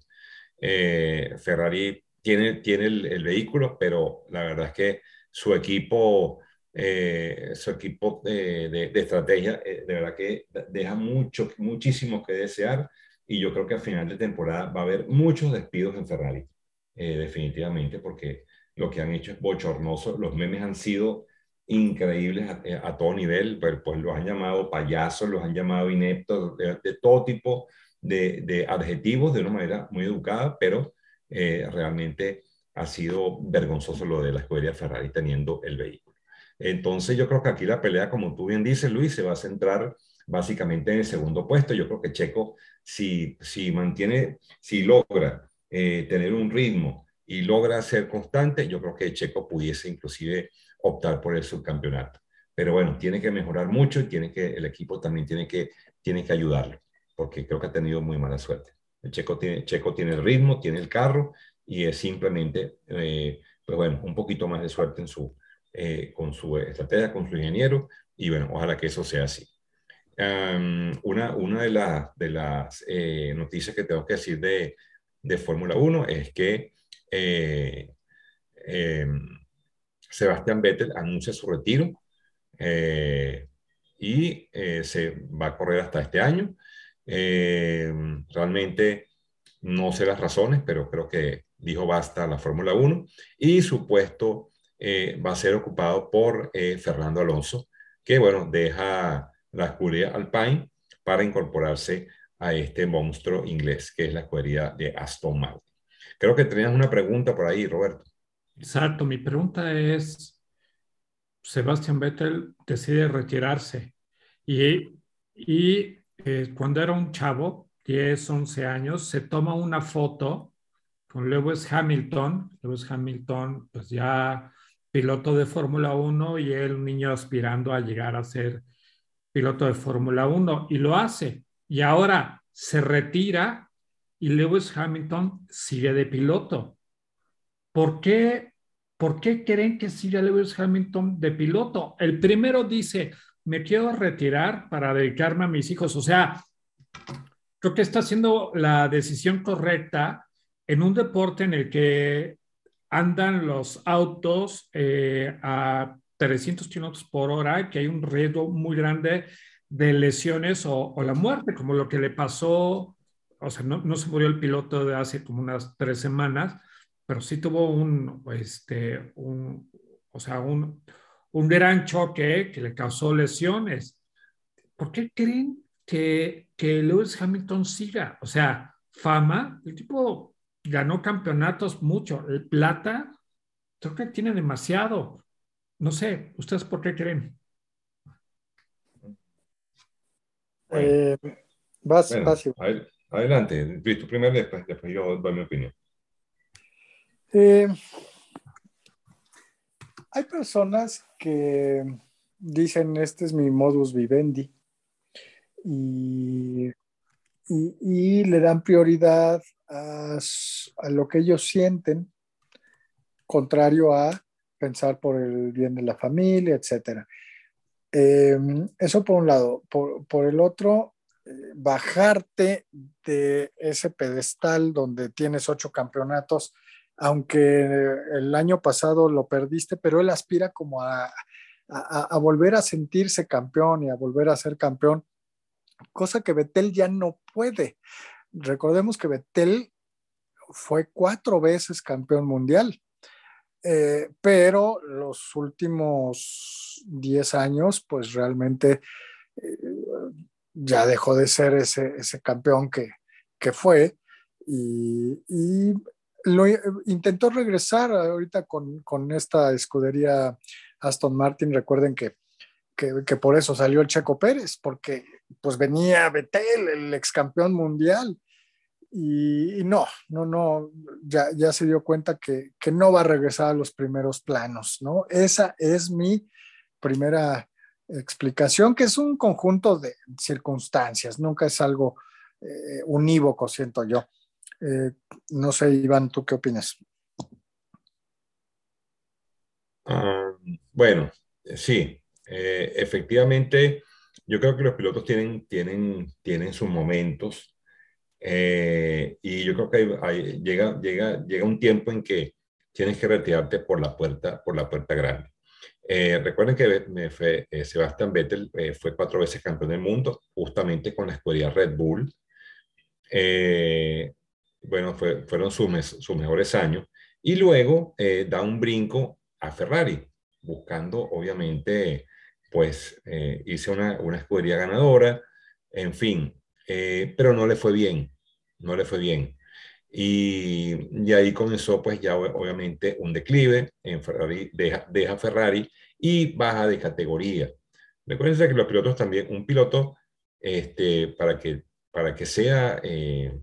Eh, Ferrari tiene, tiene el, el, vehículo, pero la verdad es que su equipo eh, su equipo de, de, estrategia, eh, de verdad que deja mucho, muchísimo que desear. y yo creo que a final de temporada va a haber muchos despidos en Ferrari, eh, definitivamente, porque lo que han hecho es bochornoso. Los memes han sido increíbles a, eh, todo nivel, pues, pues, los han llamado payasos, los han llamado ineptos, de, todo tipo de, de, adjetivos de una manera muy educada, pero eh, realmente ha sido vergonzoso lo de la escudería Ferrari teniendo el vehículo. Entonces yo creo que aquí la pelea, como tú bien dices, Luis, se va a centrar básicamente en el segundo puesto. Yo creo que Checo, si, si mantiene, si logra eh, tener un ritmo y logra ser constante, yo creo que Checo pudiese inclusive optar por el subcampeonato. Pero bueno, tiene que mejorar mucho y tiene que, el equipo también tiene que, tiene que ayudarlo, porque creo que ha tenido muy mala suerte. El Checo tiene, Checo tiene el ritmo, tiene el carro y es simplemente, eh, pues bueno, un poquito más de suerte en su, eh, con su estrategia, con su ingeniero y bueno, ojalá que eso sea así. una, una de, de las eh, noticias que tengo que decir de, de Fórmula 1 es que eh, em, Sebastián Vettel anuncia su retiro eh, y eh, se va a correr hasta este año. Realmente no sé las razones, pero creo que dijo basta la Fórmula 1 y su puesto va a ser ocupado por Fernando Alonso, que bueno, deja la escudería Alpine para incorporarse a este monstruo inglés que es la escudería de Aston Martin. Creo que tenías una pregunta por ahí, Roberto. Exacto, mi pregunta es, Sebastián Vettel decide retirarse y, y eh, cuando era un chavo, 10, 11 años, se toma una foto con Lewis Hamilton, Lewis Hamilton pues ya piloto de Fórmula 1 y él un niño aspirando a llegar a ser piloto de Fórmula 1 y lo hace. Y ahora se retira y Lewis Hamilton sigue de piloto. ¿Por qué, ¿Por qué creen que sigue Lewis Hamilton de piloto? El primero dice, me quiero retirar para dedicarme a mis hijos. O sea, creo que está haciendo la decisión correcta en un deporte en el que andan los autos eh, a 300 kilómetros por hora, que hay un riesgo muy grande de lesiones o, o, la muerte, como lo que le pasó o sea, no, no, se murió el piloto de hace como unas tres semanas, pero sí tuvo un, este, un, o sea, un, un gran choque que le causó lesiones. ¿Por qué creen que, que Lewis Hamilton siga? O sea, fama, el tipo ganó campeonatos mucho, el plata, creo que tiene demasiado. No sé, ¿ustedes por qué creen? Eh, vas, Adelante, tú primero, después, después yo doy mi opinión. Eh, hay personas que dicen, este es mi modus vivendi, y, y, le dan prioridad a, lo que ellos sienten, contrario a pensar por el bien de la familia, etc. Eh, eso por un lado. Por, por el otro, bajarte de ese pedestal donde tienes ocho campeonatos, aunque el año pasado lo perdiste, pero él aspira como a, volver a sentirse campeón y a volver a ser campeón, cosa que Betel ya no puede. Recordemos que Betel fue cuatro veces campeón mundial, eh, pero los últimos diez años, pues realmente eh, ya dejó de ser ese, ese campeón que, que fue y, lo intentó regresar ahorita con, con, esta escudería Aston Martin. Recuerden que, que, que, por eso salió el Checo Pérez, porque pues venía Betel, el ex campeón mundial. Y, y, no, no, no, ya, ya se dio cuenta que, que no va a regresar a los primeros planos, ¿no? Esa es mi primera explicación, que es un conjunto de circunstancias, nunca es algo eh, unívoco, siento yo. Eh, no sé, Iván, ¿tú qué opinas? Ah, bueno, sí, eh, efectivamente, yo creo que los pilotos tienen, tienen, tienen sus momentos y yo creo que llega, llega, llega un tiempo en que tienes que retirarte por la puerta, por la puerta grande. Eh, recuerden que eh, Sebastian Vettel eh, fue cuatro veces campeón del mundo, justamente con la escudería Red Bull. Eh, bueno, fueron sus, sus, mejores años. Y luego da un brinco a Ferrari, buscando obviamente, pues, irse una, una escudería ganadora, en fin, pero no le fue bien, no le fue bien. Y, y, ahí comenzó pues ya obviamente un declive, en Ferrari deja, Ferrari y baja de categoría. Recuerden que los pilotos también, un piloto, este, para, que, para que sea, eh,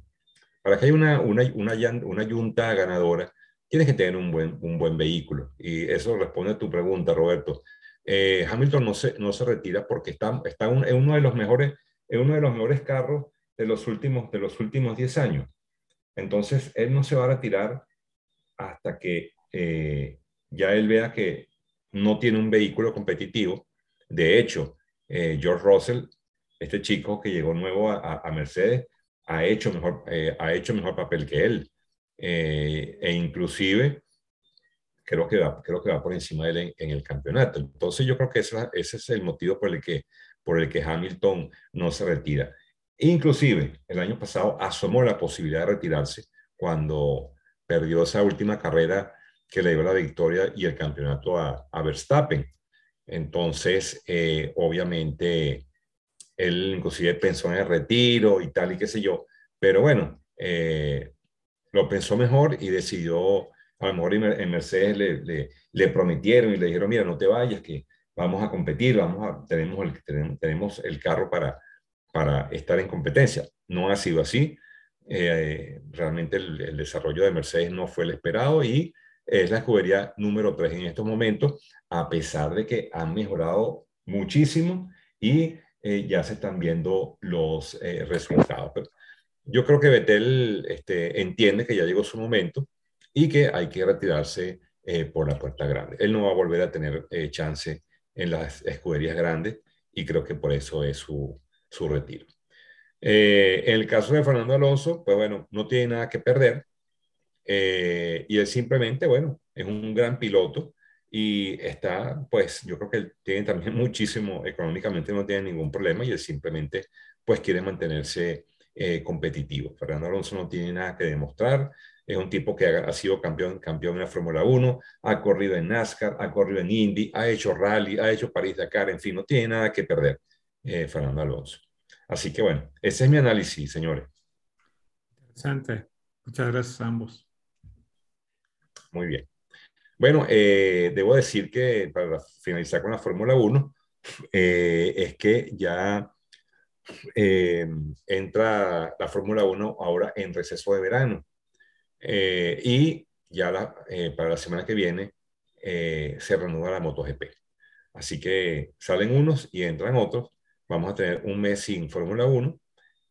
para que haya una, una, una, una yunta ganadora, tienes que tener un buen, un buen vehículo. Y eso responde a tu pregunta, Roberto. Eh, Hamilton no se, no se retira porque está, está en uno de los mejores, en uno de los mejores carros de los últimos, de los últimos 10 años. Entonces, él no se va a retirar hasta que eh, ya él vea que no tiene un vehículo competitivo. De hecho, eh, George Russell, este chico que llegó nuevo a, Mercedes, ha hecho, mejor, eh, ha hecho mejor papel que él. E inclusive creo que, va, creo que va por encima de él en, el campeonato. Entonces yo creo que ese, ese, es el motivo por el, que, por el que Hamilton no se retira. Inclusive el año pasado asomó la posibilidad de retirarse cuando perdió esa última carrera que le dio la victoria y el campeonato a, Verstappen. Entonces, eh, obviamente, él inclusive pensó en el retiro y tal y qué sé yo, pero bueno, eh, lo pensó mejor y decidió, a lo mejor en Mercedes le, le, prometieron y le dijeron, mira, no te vayas, que vamos a competir, vamos a, tenemos, tenemos el carro para, para estar en competencia. No ha sido así. Eh, realmente el, el, desarrollo de Mercedes no fue el esperado y es la escudería número 3 en estos momentos, a pesar de que han mejorado muchísimo y eh, ya se están viendo los eh, resultados. yo creo que Betel este, entiende que ya llegó su momento y que hay que retirarse eh, por la puerta grande. Él no va a volver a tener chance en las escuderías grandes y creo que por eso es su, su retiro. en el caso de Fernando Alonso, pues bueno, no tiene nada que perder eh, y él simplemente, bueno, es un gran piloto y está, pues yo creo que él tiene también muchísimo, económicamente no tiene ningún problema y él simplemente, pues quiere mantenerse eh, competitivo. Fernando Alonso no tiene nada que demostrar, es un tipo que ha, sido campeón, campeón en la Fórmula 1, ha corrido en NASCAR, ha corrido en Indy, ha hecho rally, ha hecho París-Dakar, en fin, no tiene nada que perder eh, Fernando Alonso. Así que bueno, ese es mi análisis, señores. Interesante. Muchas gracias a ambos. Muy bien. Bueno, eh, debo decir que para finalizar con la Fórmula 1, eh, es que ya eh, entra la Fórmula 1 ahora en receso de verano. y ya para la semana que viene se renueva la MotoGP. Así que salen unos y entran otros. Vamos a tener un mes sin Fórmula 1.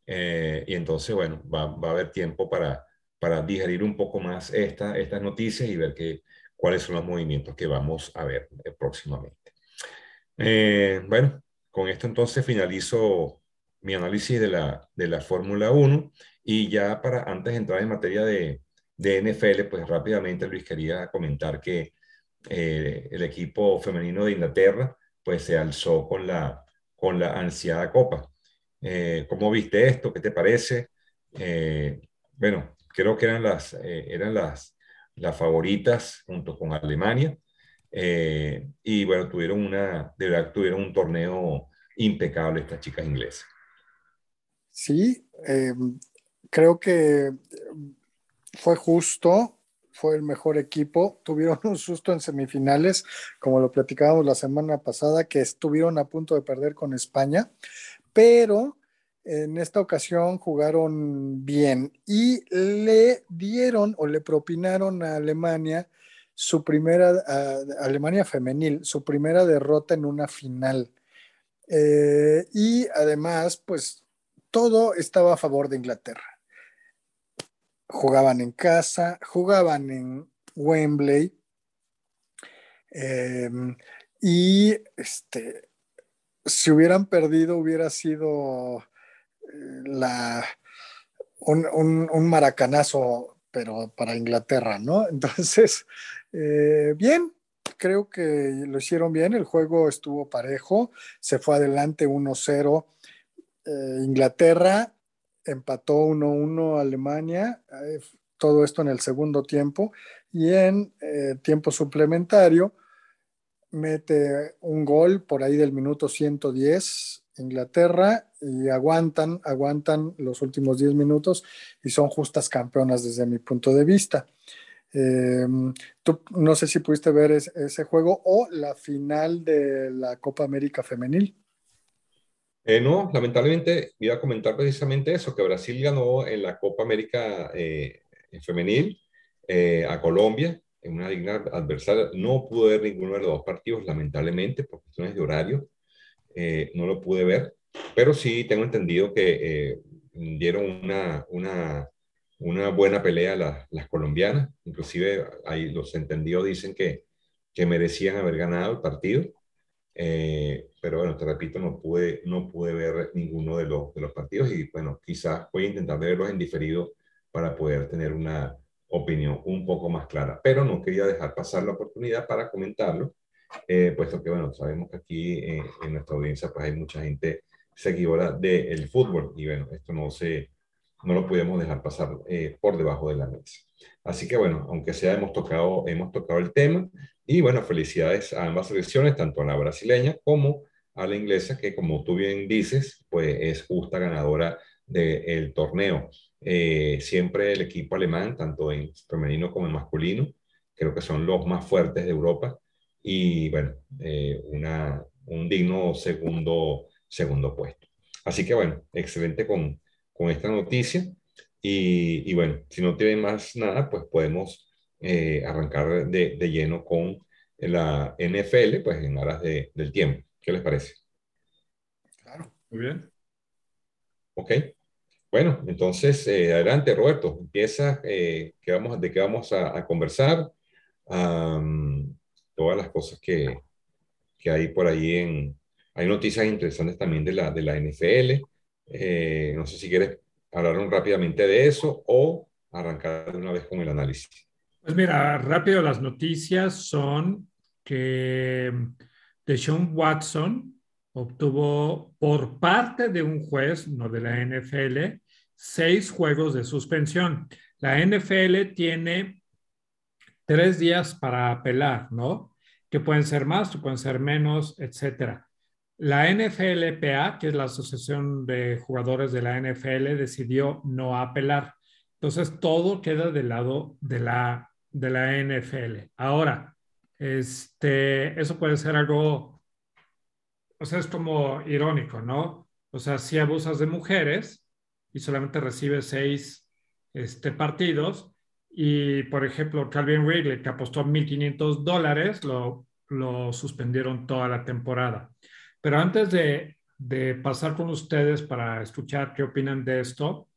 y entonces, bueno, va, va a haber tiempo para para digerir un poco más esta, estas noticias y ver que, cuáles son los movimientos que vamos a ver eh, próximamente. Eh, bueno, con esto entonces finalizo mi análisis de la, de la Fórmula 1 y ya para antes de entrar en materia de, de NFL, pues rápidamente Luis quería comentar que eh, el equipo femenino de Inglaterra pues se alzó con la, con la ansiada copa. ¿Cómo viste esto? ¿Qué te parece? bueno, creo que eran las, eh, eran las, las favoritas junto con Alemania. Eh, y bueno, tuvieron una, de tuvieron un torneo impecable estas chicas inglesas. Sí, creo que fue justo, fue el mejor equipo. Tuvieron un susto en semifinales, como lo platicábamos la semana pasada, que estuvieron a punto de perder con España, pero en esta ocasión jugaron bien y le dieron o le propinaron a Alemania su primera, Alemania femenil, su primera derrota en una final. Eh, y además, pues todo estaba a favor de Inglaterra. Jugaban en casa, jugaban en Wembley. Em, y este, si hubieran perdido, hubiera sido la, un, maracanazo, pero para Inglaterra, ¿no? Entonces, eh, bien, creo que lo hicieron bien, el juego estuvo parejo, se fue adelante 1-0 eh, Inglaterra, empató 1-1 Alemania, eh, todo esto en el segundo tiempo, y en eh, tiempo suplementario mete un gol por ahí del minuto 110 Inglaterra y aguantan, aguantan los últimos 10 minutos y son justas campeonas desde mi punto de vista. Em, tú, no sé si pudiste ver ese juego o la final de la Copa América Femenil. Eh, no, lamentablemente iba a comentar precisamente eso, que Brasil ganó en la Copa América eh, Femenil eh, a Colombia en una digna adversaria. No pude ver ninguno de los dos partidos, lamentablemente, por cuestiones de horario. no lo pude ver, pero sí tengo entendido que dieron una, una, una buena pelea las, colombianas. Inclusive ahí los entendidos dicen que, que merecían haber ganado el partido. Eh, pero bueno, te repito, no pude, no pude ver ninguno de los, de los partidos y bueno, quizás voy a intentar verlos en diferido para poder tener una opinión un poco más clara. Pero no quería dejar pasar la oportunidad para comentarlo, eh, puesto que bueno, sabemos que aquí eh, en nuestra audiencia pues hay mucha gente seguidora del fútbol y bueno, esto no se, no lo podemos dejar pasar eh, por debajo de la mesa. Así que bueno, aunque sea hemos tocado, hemos tocado el tema y bueno, felicidades a ambas selecciones, tanto a la brasileña como a la inglesa, que como tú bien dices, pues es justa ganadora del torneo. Eh, siempre el equipo alemán, tanto en femenino como en masculino, creo que son los más fuertes de Europa y bueno, eh, una, un digno segundo, segundo puesto. Así que bueno, excelente con, con esta noticia. Y, y, bueno, si no tienen más nada, pues podemos eh, arrancar de, de, lleno con la NFL, pues en aras de, del tiempo. ¿Qué les parece? Claro, muy bien. Ok. Bueno, entonces, eh, adelante, Roberto. Empieza, eh, que vamos, de qué vamos a, a conversar. Um, todas las cosas que, que hay por ahí en... Hay noticias interesantes también de la, de la NFL. Eh, no sé si quieres hablar rápidamente de eso o arrancar de una vez con el análisis. Pues mira, rápido las noticias son que Deshaun Watson obtuvo por parte de un juez, no de la NFL, seis juegos de suspensión. La NFL tiene tres días para apelar, ¿no? Que pueden ser más, que pueden ser menos, etcétera. La NFLPA, que es la Asociación de Jugadores de la NFL, decidió no apelar. Entonces, todo queda del lado de la, de la NFL. Ahora, este, eso puede ser algo, o sea, es como irónico, ¿no? O sea, si abusas de mujeres y solamente recibes seis este, partidos, y por ejemplo, Calvin Ridley, que apostó 1.500 dólares, lo, lo suspendieron toda la temporada. Pero antes de, pasar con ustedes para escuchar qué opinan de esto,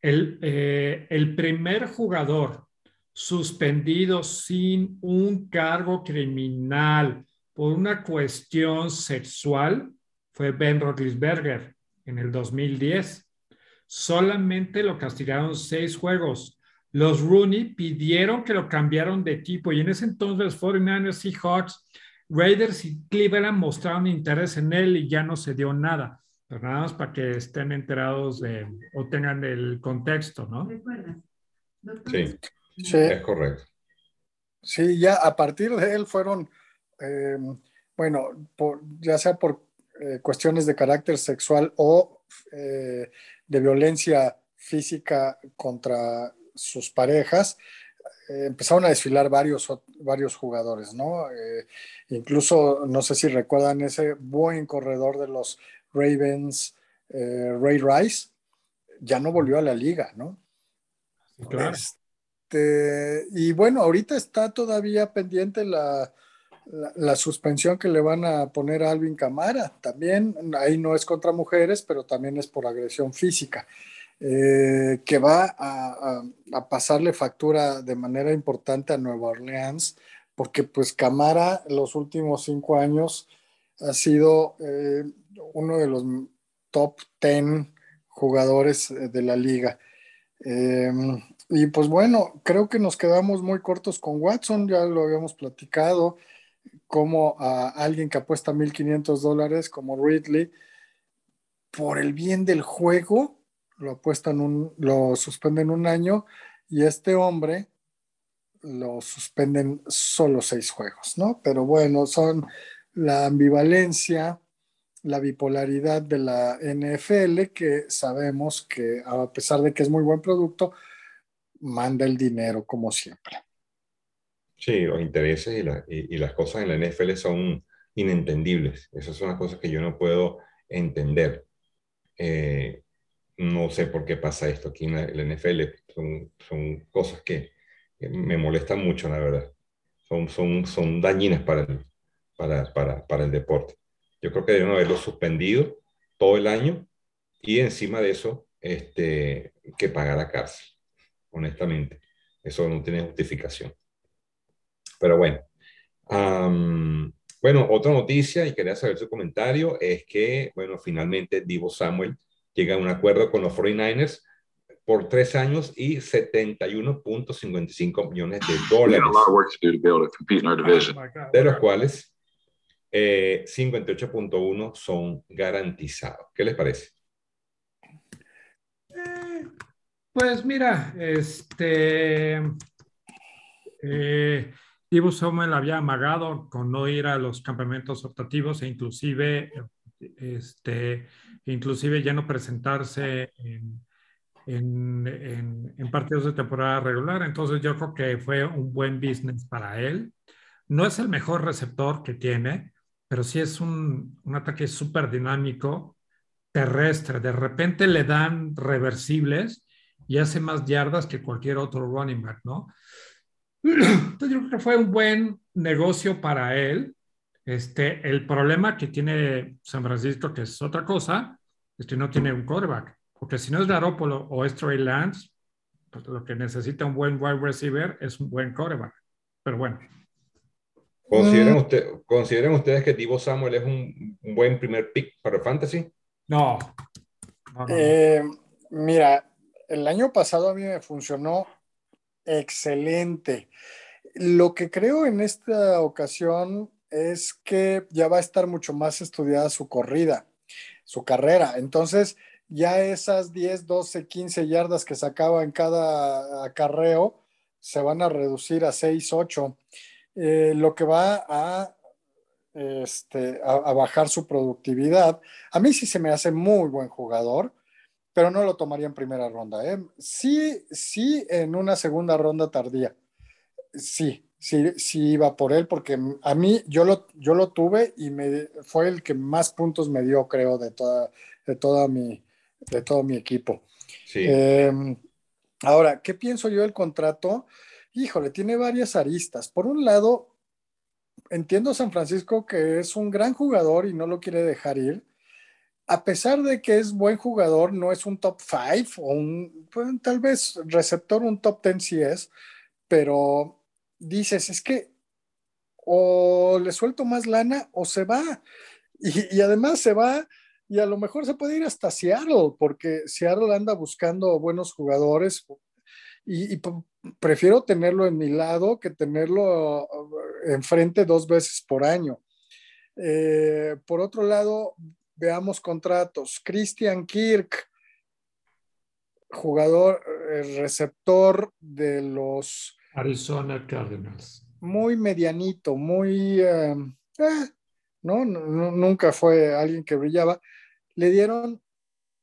el, eh, el primer jugador suspendido sin un cargo criminal por una cuestión sexual fue Ben Roethlisberger en el 2010. Solamente lo castigaron seis juegos. Los Rooney pidieron que lo cambiaron de equipo y en ese entonces 49ers Seahawks Raiders y Cleveland mostraron interés en él y ya no se dio nada. Pero nada más para que estén enterados de, o tengan el contexto, ¿no? Sí, sí, es correcto. Sí, ya a partir de él fueron, eh, bueno, ya sea por eh, cuestiones de carácter sexual o eh, de violencia física contra sus parejas, eh, empezaron a desfilar varios, varios jugadores, ¿no? Eh, incluso, no sé si recuerdan ese buen corredor de los Ravens, eh, Ray Rice, ya no volvió a la liga, ¿no? Claro. Este, y bueno, ahorita está todavía pendiente la, la, suspensión que le van a poner a Alvin Camara. También ahí no es contra mujeres, pero también es por agresión física. Eh, que va a, pasarle factura de manera importante a Nueva Orleans, porque pues Camara los últimos cinco años ha sido eh, uno de los top ten jugadores eh, de la liga. Y pues bueno, creo que nos quedamos muy cortos con Watson, ya lo habíamos platicado, como a alguien que apuesta 1.500 dólares como Ridley, por el bien del juego, lo apuestan un, lo suspenden un año y este hombre lo suspenden solo seis juegos, ¿no? Pero bueno, son la ambivalencia, la bipolaridad de la NFL, que sabemos que a pesar de que es muy buen producto, manda el dinero como siempre. Sí, los intereses y, las cosas en la NFL son inentendibles. Esas son las cosas que yo no puedo entender. Eh, no sé por qué pasa esto aquí en la, NFL. Son, cosas que, me molestan mucho, la verdad. Son, son, son dañinas para el, para, para, para el deporte. Yo creo que deben haberlo suspendido todo el año y encima de eso, este, que pagar la cárcel, honestamente. Eso no tiene justificación. Pero bueno. bueno, otra noticia, y quería saber su comentario, es que, bueno, finalmente Divo Samuel llega a un acuerdo con los 49ers por tres años y 71.55 millones de dólares. De los cuales 58.1 eh, son garantizados. ¿Qué les parece? Eh, pues mira, este eh, Ivo Samuel había amagado con no ir a los campamentos optativos e inclusive, este, inclusive ya no presentarse en, en, en, partidos de temporada regular. Entonces yo creo que fue un buen business para él. No es el mejor receptor que tiene, pero sí es un, un ataque súper dinámico, terrestre. De repente le dan reversibles y hace más yardas que cualquier otro running back, ¿no? Entonces yo creo que fue un buen negocio para él. Este, el problema que tiene San Francisco, que es otra cosa, es que no tiene un quarterback. Porque si no es Garoppolo o es Trey Lance, pues lo que necesita un buen wide receiver es un buen quarterback. Pero bueno. ¿Consideran, usted, ¿consideran ustedes que Divo Samuel es un, buen primer pick para Fantasy? No. Eh, mira, el año pasado a mí me funcionó excelente. Lo que creo en esta ocasión es que ya va a estar mucho más estudiada su corrida, su carrera. Entonces, ya esas 10, 12, 15 yardas que sacaba en cada acarreo se van a reducir a 6, 8, eh, lo que va a, este, a bajar su productividad. A mí sí se me hace muy buen jugador pero no lo tomaría en primera ronda. ¿eh? Sí, sí, en una segunda ronda tardía. Sí, sí, sí iba por él, porque a mí yo lo, yo lo tuve y me, fue el que más puntos me dio, creo, de, toda, de, toda mi, de todo mi equipo. Sí. Em, ahora, ¿qué pienso yo del contrato? Híjole, tiene varias aristas. Por un lado, entiendo San Francisco que es un gran jugador y no lo quiere dejar ir a pesar de que es buen jugador, no es un top 5 o un, pues, tal vez receptor, un top 10 sí es, pero dices, es que o le suelto más lana o se va. Y, además se va y a lo mejor se puede ir hasta Seattle, porque Seattle anda buscando buenos jugadores y, prefiero tenerlo en mi lado que tenerlo enfrente dos veces por año. Eh, por otro lado, Veamos contratos. Christian Kirk, jugador, eh, receptor de los Arizona Cardinals. Muy medianito, muy... Eh, eh, ¿no? Nunca fue alguien que brillaba. Le dieron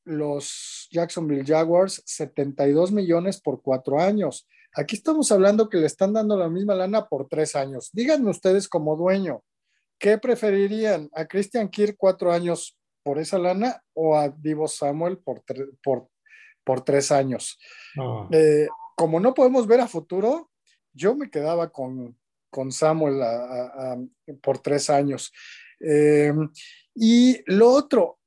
los Jacksonville Jaguars 72 millones por cuatro años. Aquí estamos hablando que le están dando la misma lana por tres años. Díganme ustedes como dueño, ¿qué preferirían? ¿A Christian Kirk cuatro años por esa lana o a Divo Samuel por, por, por tres años. Eh, como no podemos ver a futuro, yo me quedaba con, con Samuel por tres años. Eh, y lo otro,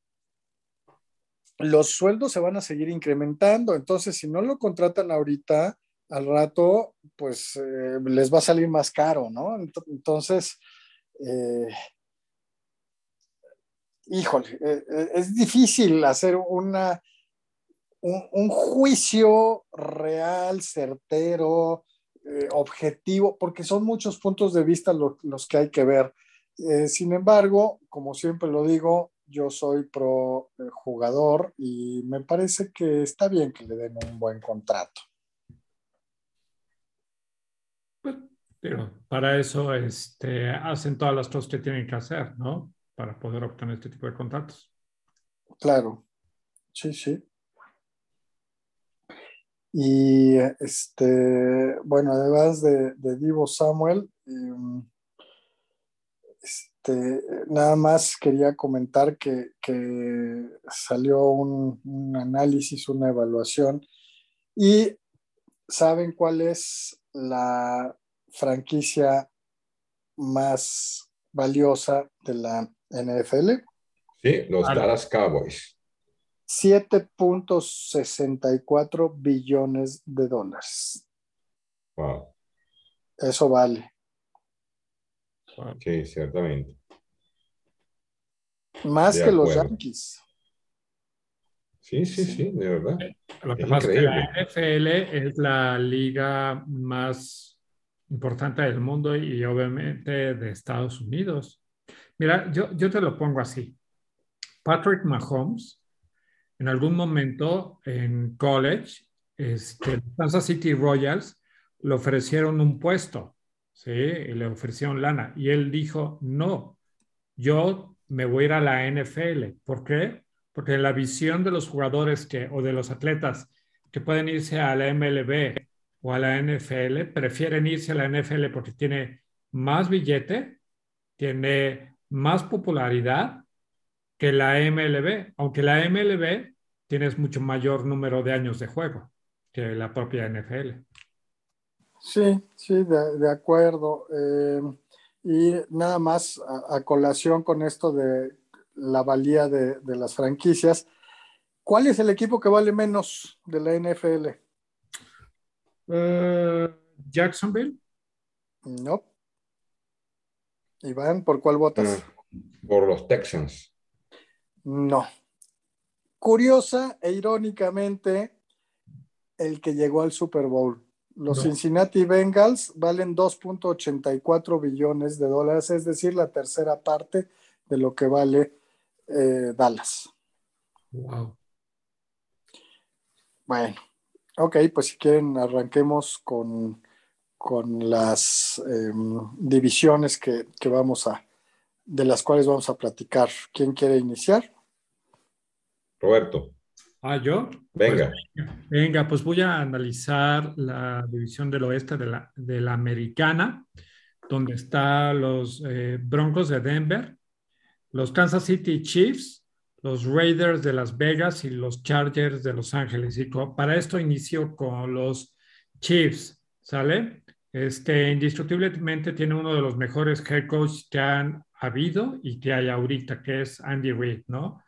los sueldos se van a seguir incrementando, entonces si no lo contratan ahorita, al rato, pues eh, les va a salir más caro, ¿no? Entonces, eh, eh, es difícil hacer una, un, juicio real, certero, eh, objetivo, porque son muchos puntos de vista los que hay que ver. sin embargo, como siempre lo digo, yo soy pro eh, jugador y me parece que está bien que le den un buen contrato. Pero para eso este, hacen todas las cosas que tienen que hacer, ¿no? Para poder obtener este tipo de contratos. Claro, sí, sí. Y este, bueno, además de, Divo Samuel, em, este, nada más quería comentar que, salió un, un, análisis, una evaluación, y ¿saben cuál es la franquicia más valiosa de la NFL? Sí, los Dallas Cowboys. 7.64 billones de dólares. Wow. Eso vale. Sí, ciertamente. Más que los Yankees. Sí, sí, sí, de verdad. Lo que pasa es que la NFL es la liga más importante del mundo y obviamente de Estados Unidos. Mira, yo, yo te lo pongo así. Patrick Mahomes, en algún momento en college, este, Kansas City Royals le ofrecieron un puesto, ¿sí? Y le ofrecieron lana. Y él dijo, no, yo me voy a ir a la NFL. ¿Por qué? Porque la visión de los jugadores que, o de los atletas que pueden irse a la MLB o a la NFL, prefieren irse a la NFL porque tiene más billete, tiene más popularidad que la MLB, aunque la MLB tienes mucho mayor número de años de juego que la propia NFL. Sí, sí, de, acuerdo. Eh, y nada más a, colación con esto de la valía de, las franquicias. ¿Cuál es el equipo que vale menos de la NFL? Eh, Jacksonville. No. Iván, ¿por cuál votas? Mm, por los Texans. No. Curiosa e irónicamente, el que llegó al Super Bowl. Los Cincinnati Bengals valen 2.84 billones de dólares, es decir, la tercera parte de lo que vale eh, Dallas. Wow. Bueno, ok, pues si quieren arranquemos con, con las em, divisiones que, que vamos a, de las cuales vamos a platicar. ¿Quién quiere iniciar? Roberto. Ah, yo. Venga. Pues, venga, pues voy a analizar la división del oeste de la, de la americana, donde están los eh, Broncos de Denver, los Kansas City Chiefs, los Raiders de Las Vegas y los Chargers de Los Ángeles. Y para esto inicio con los Chiefs, ¿sale? Este, indiscutiblemente tiene uno de los mejores head coaches que han habido y que hay ahorita, que es Andy Reid, ¿no?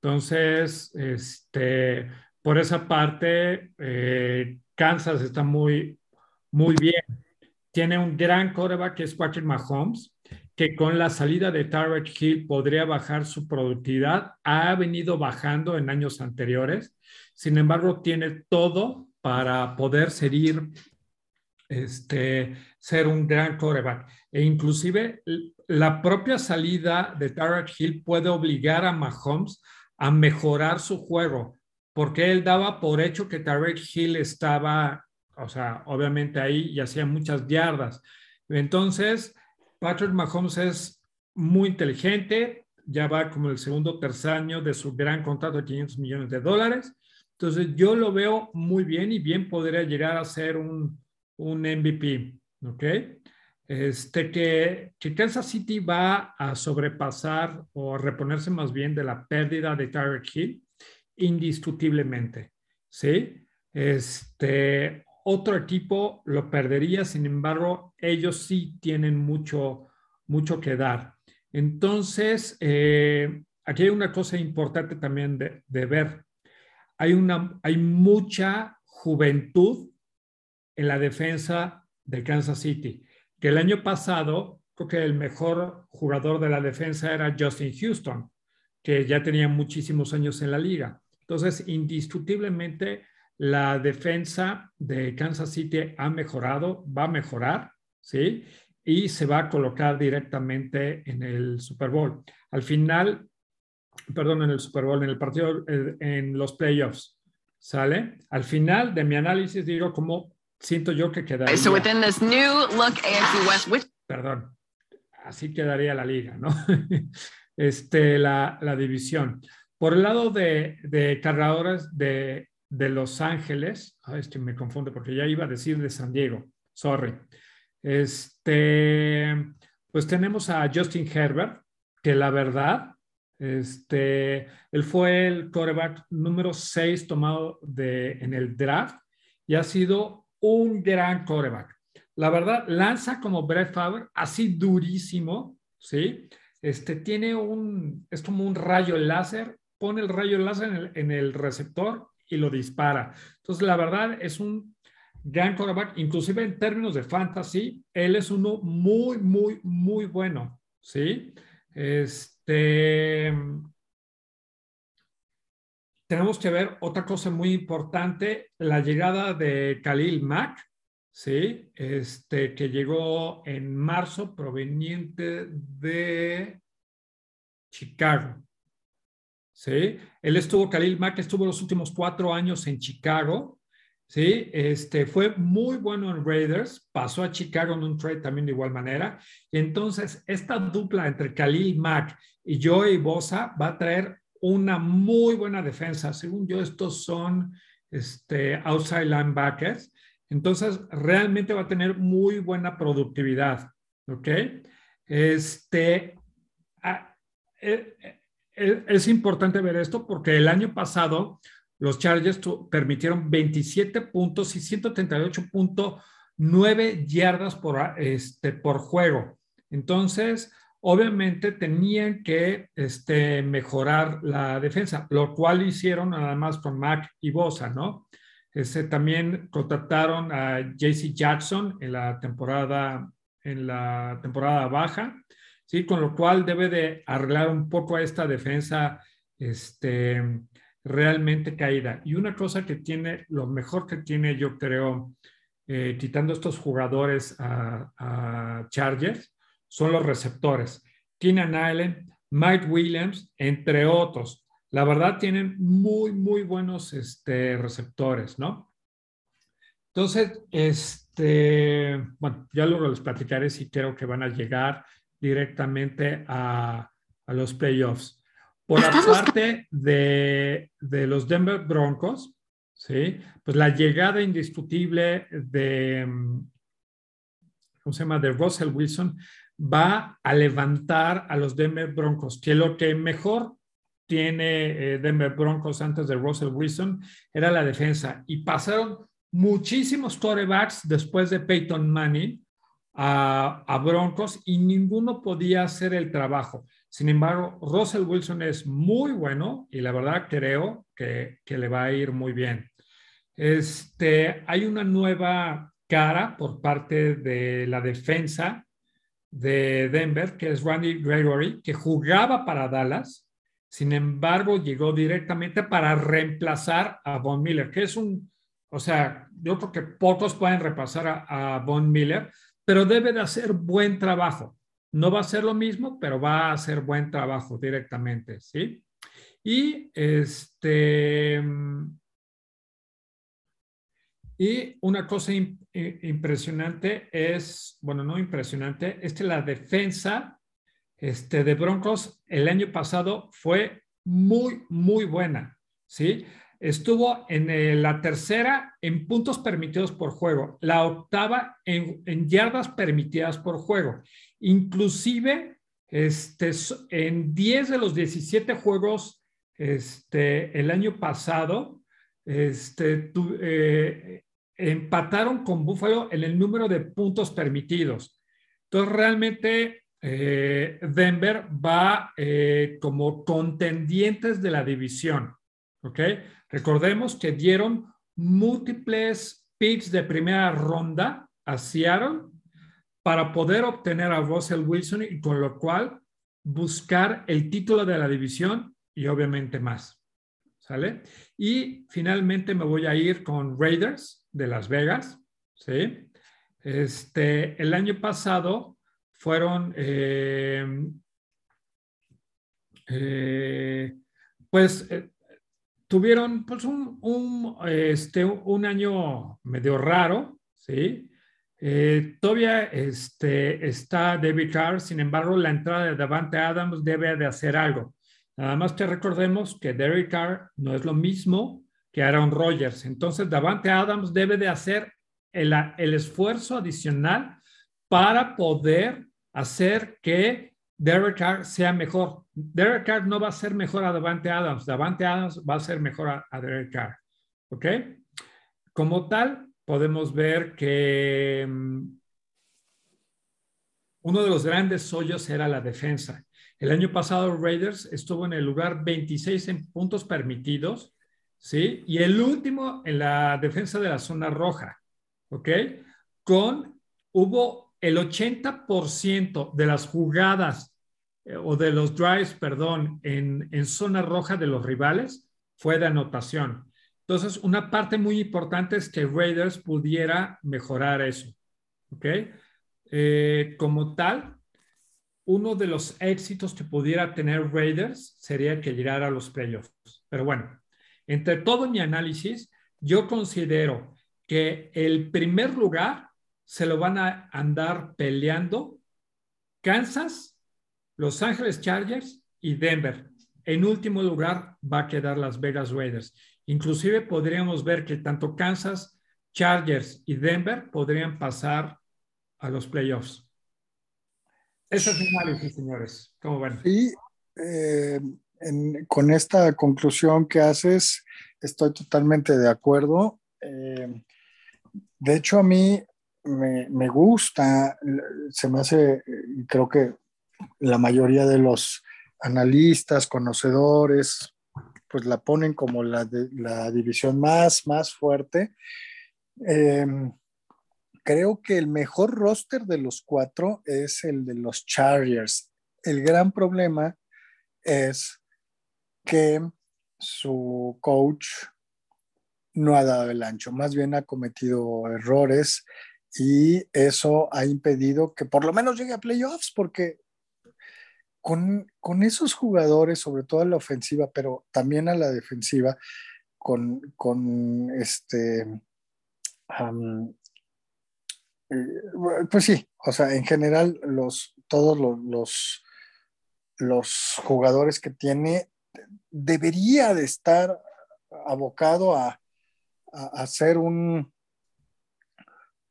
Entonces, este, por esa parte, eh, Kansas está muy, muy bien. Tiene un gran coreback que es Patrick Mahomes, que con la salida de Tarek Hill podría bajar su productividad. Ha venido bajando en años anteriores. Sin embargo, tiene todo para poder seguir, este, ser un gran coreback. E inclusive la propia salida de Tarek Hill puede obligar a Mahomes a mejorar su juego, porque él daba por hecho que Tarek Hill estaba, o sea, obviamente ahí y hacía muchas yardas. Entonces, Patrick Mahomes es muy inteligente, ya va como el segundo o tercer año de su gran contrato de 500 millones de dólares. Entonces, yo lo veo muy bien y bien podría llegar a ser un, un MVP, ¿ok? este, que, Kansas City va a sobrepasar o a reponerse más bien de la pérdida de Tyreek Hill indiscutiblemente, ¿sí? Este, otro equipo lo perdería, sin embargo, ellos sí tienen mucho, mucho que dar. Entonces, eh, aquí hay una cosa importante también de, de ver. Hay, una, hay mucha juventud en la defensa de Kansas City que el año pasado creo que el mejor jugador de la defensa era Justin Houston, que ya tenía muchísimos años en la liga. Entonces, indiscutiblemente, la defensa de Kansas City ha mejorado, va a mejorar, ¿sí? Y se va a colocar directamente en el Super Bowl. Al final, perdón, en el Super Bowl, en el partido, eh, en los playoffs, ¿sale? Al final de mi análisis digo cómo siento yo que quedaría. So within this new look AFC West. Perdón, así quedaría la liga, ¿no? este, la, la división. Por el lado de, de cargadores de, de Los Ángeles, es que me confunde porque ya iba a decir de San Diego, sorry. Este, pues tenemos a Justin Herbert, que la verdad, este, él fue el quarterback número 6 tomado de, en el draft y ha sido un gran quarterback. La verdad, lanza como Brett Favre, así durísimo, ¿sí? Este, tiene un, es como un rayo láser, pone el rayo láser en el, en el receptor y lo dispara. Entonces, la verdad, es un gran quarterback, inclusive en términos de fantasy, él es uno muy, muy, muy bueno, ¿sí? Este, tenemos que ver otra cosa muy importante, la llegada de Khalil Mack, ¿sí? Este, que llegó en marzo proveniente de Chicago, ¿sí? Él estuvo, Khalil Mack estuvo los últimos cuatro años en Chicago, ¿sí? Este, fue muy bueno en Raiders, pasó a Chicago en un trade también de igual manera. Entonces, esta dupla entre Khalil Mack y Joey Bosa va a traer una muy buena defensa. Según yo, estos son este, outside linebackers. Entonces, realmente va a tener muy buena productividad. ¿Ok? Este, ah, eh, eh, es importante ver esto porque el año pasado los Chargers permitieron 27 puntos y 138.9 yardas por, este, por juego. Entonces, obviamente tenían que este, mejorar la defensa, lo cual hicieron nada más con Mac y Bosa, ¿no? Este, también contrataron a JC Jackson en la temporada, en la temporada baja, ¿sí? Con lo cual debe de arreglar un poco a esta defensa, este, realmente caída. Y una cosa que tiene, lo mejor que tiene, yo creo, eh, quitando estos jugadores a, Chargers, son los receptores. Keenan Allen, Mike Williams, entre otros. La verdad tienen muy, muy buenos este, receptores, ¿no? Entonces, este, bueno, ya luego les platicaré si creo que van a llegar directamente a, a los playoffs. Por la parte de, de, los Denver Broncos, ¿sí? Pues la llegada indiscutible de, ¿cómo se llama? De Russell Wilson va a levantar a los Denver Broncos, que lo que mejor tiene eh, Denver Broncos antes de Russell Wilson era la defensa. Y pasaron muchísimos quarterbacks después de Peyton Manning a, a Broncos y ninguno podía hacer el trabajo. Sin embargo, Russell Wilson es muy bueno y la verdad creo que, le va a ir muy bien. Este, hay una nueva cara por parte de la defensa de Denver, que es Randy Gregory, que jugaba para Dallas. Sin embargo, llegó directamente para reemplazar a Von Miller, que es un, o sea, yo creo que pocos pueden repasar a, Von Miller, pero debe de hacer buen trabajo. No va a ser lo mismo, pero va a hacer buen trabajo directamente, ¿sí? Y este... Y una cosa impresionante es, bueno, no impresionante, es que la defensa este, de Broncos el año pasado fue muy, muy buena, ¿sí? Estuvo en eh, la tercera en puntos permitidos por juego, la octava en, en yardas permitidas por juego Inclusive, este, en 10 de los 17 juegos este, el año pasado, este, eh, empataron con Buffalo en el número de puntos permitidos. Entonces, realmente eh, Denver va eh, como contendientes de la división. ¿Ok? Recordemos que dieron múltiples picks de primera ronda a Seattle para poder obtener a Russell Wilson y con lo cual buscar el título de la división y obviamente más. ¿Sale? Y finalmente me voy a ir con Raiders de Las Vegas. ¿Sí? Este, el año pasado fueron, eh, eh, pues eh, tuvieron pues un, este, un año medio raro, ¿sí? Eh, todavía este, está David Carr, sin embargo, la entrada de Davante Adams debe de hacer algo. Nada más que recordemos que Derek Carr no es lo mismo que Aaron Rodgers. Entonces, Davante Adams debe de hacer el, el esfuerzo adicional para poder hacer que Derek Carr sea mejor. Derek Carr no va a ser mejor a Davante Adams. Davante Adams va a ser mejor a, a Derek Carr. ¿Ok? Como tal, podemos ver que mm, uno de los grandes hoyos era la defensa. El año pasado Raiders estuvo en el lugar 26 en puntos permitidos, ¿sí? Y el último en la defensa de la zona roja, ¿ok? Con, hubo el 80% de las jugadas eh, o de los drives, perdón, en, en zona roja de los rivales fue de anotación. Entonces, una parte muy importante es que Raiders pudiera mejorar eso. ¿Ok? Eh, como tal, uno de los éxitos que pudiera tener Raiders sería que llegara a los playoffs. Pero bueno, entre todo mi análisis, yo considero que el primer lugar se lo van a andar peleando Kansas, Los Ángeles Chargers y Denver. En último lugar va a quedar Las Vegas Raiders. Inclusive podríamos ver que tanto Kansas, Chargers y Denver podrían pasar a los playoffs. Eso es mi análisis, señores. ¿Cómo ven? Sí, con esta conclusión que haces, estoy totalmente de acuerdo. Eh, de hecho, a mí me, me, gusta, se me hace, creo que la mayoría de los analistas, conocedores, pues la ponen como la, la división más, más fuerte. Em, creo que el mejor roster de los cuatro es el de los Chargers. El gran problema es que su coach no ha dado el ancho, más bien ha cometido errores y eso ha impedido que por lo menos llegue a playoffs porque con, con, esos jugadores, sobre todo a la ofensiva, pero también a la defensiva, con, con este, um, pues sí, o sea, en general los, todos los, los, jugadores que tiene debería de estar abocado a, a, ser un,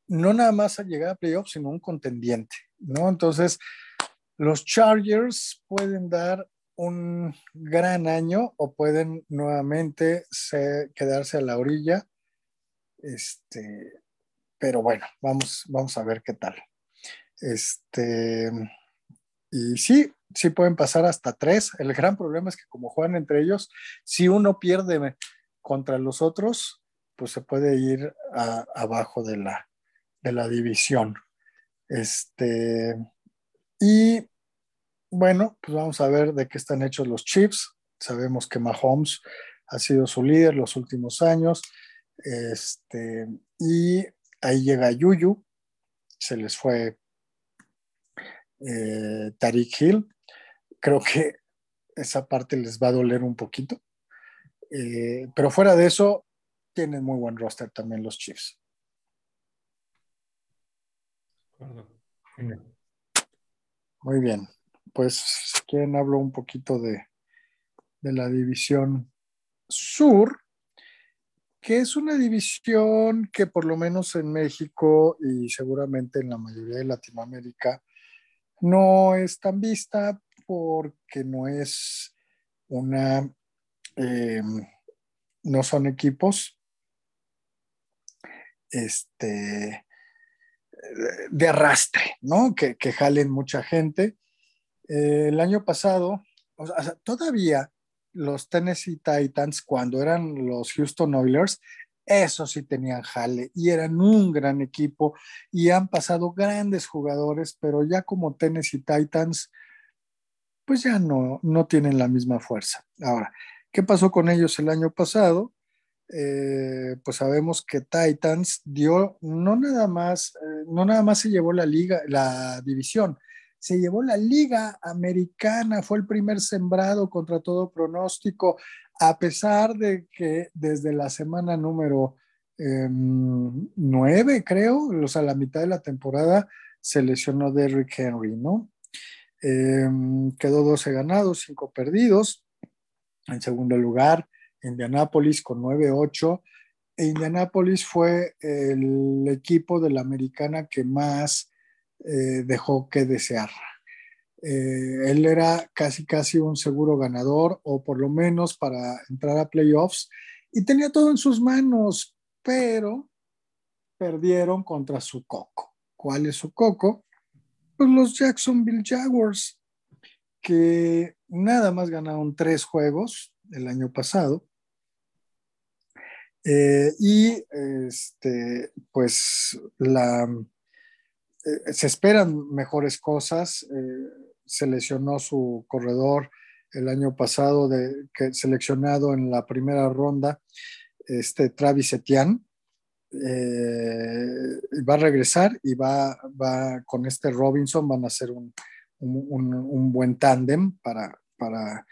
no nada más a llegar a playoffs, sino un contendiente, ¿no? Entonces, los Chargers pueden dar un gran año o pueden nuevamente quedarse a la orilla. Este, pero bueno, vamos, vamos a ver qué tal. Este, y sí, sí pueden pasar hasta tres. El gran problema es que como juegan entre ellos, si uno pierde contra los otros, pues se puede ir abajo de la, de la división. Este, y bueno, pues vamos a ver de qué están hechos los Chiefs. Sabemos que Mahomes ha sido su líder los últimos años. Este, y ahí llega Yuyu, se les fue eh, Tariq Hill. Creo que esa parte les va a doler un poquito. Eh, pero fuera de eso, tienen muy buen roster también los Chiefs. Muy bien pues si quieren hablo un poquito de, de la división sur, que es una división que por lo menos en México y seguramente en la mayoría de Latinoamérica no es tan vista porque no es una, eh, no son equipos este, de arrastre, ¿no? Que, que jalen mucha gente eh, el año pasado, todavía los Tennessee Titans, cuando eran los Houston Oilers, eso sí tenían jale y eran un gran equipo y han pasado grandes jugadores, pero ya como Tennessee Titans, pues ya no, no tienen la misma fuerza. Ahora, ¿qué pasó con ellos el año pasado? Eh, pues sabemos que Titans dio no nada más, eh, no nada más se llevó la liga, la división, se llevó la Liga Americana, fue el primer sembrado contra todo pronóstico, a pesar de que desde la semana número em, nueve, creo, o sea, la mitad de la temporada, se lesionó Derrick Henry, ¿no? Em, quedó 12 ganados, 5 perdidos. En segundo lugar, Indianápolis con 9-8. E Indianápolis fue el equipo de la americana que más eh, dejó que desear. Eh, él era casi casi un seguro ganador o por lo menos para entrar a playoffs y tenía todo en sus manos, pero perdieron contra su coco. ¿Cuál es su coco? Pues los Jacksonville Jaguars, que nada más ganaron tres juegos el año pasado. Eh, y este, pues la, eh, se esperan mejores cosas. Eh, se lesionó su corredor el año pasado, de, que, seleccionado en la primera ronda, este Travis Etienne. Eh, va a regresar y va, va con este Robinson, van a hacer un, un, buen tándem para, para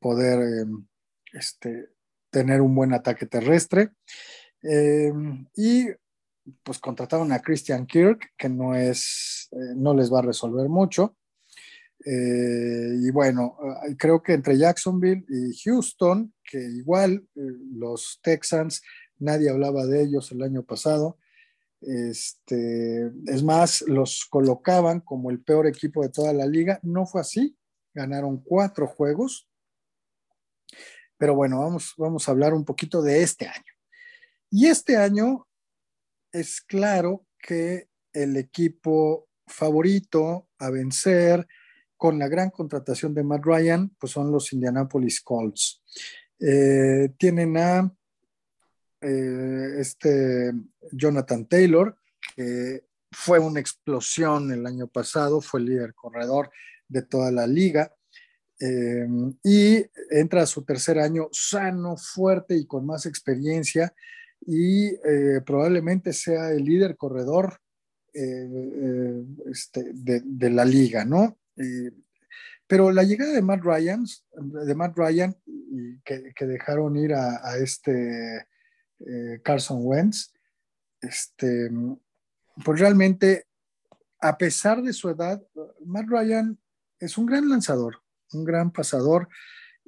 poder em, este, tener un buen ataque terrestre. Em, y pues contrataron a Christian Kirk, que no es, eh, no les va a resolver mucho. Eh, y bueno, creo que entre Jacksonville y Houston, que igual los Texans, nadie hablaba de ellos el año pasado. Este, es más, los colocaban como el peor equipo de toda la liga. No fue así. Ganaron cuatro juegos. Pero bueno, vamos, vamos a hablar un poquito de este año. Y este año es claro que el equipo favorito a vencer con la gran contratación de Matt Ryan, pues son los Indianapolis Colts. Eh, tienen a eh, este Jonathan Taylor, que fue una explosión el año pasado, fue el líder corredor de toda la liga. Eh, y entra a su tercer año sano, fuerte y con más experiencia y eh, probablemente sea el líder corredor este, de, la liga, ¿no? pero la llegada de Matt Ryan, de Matt Ryan que, que dejaron ir a, este Carson Wentz, este, pues realmente, a pesar de su edad, Matt Ryan es un gran lanzador, un gran pasador,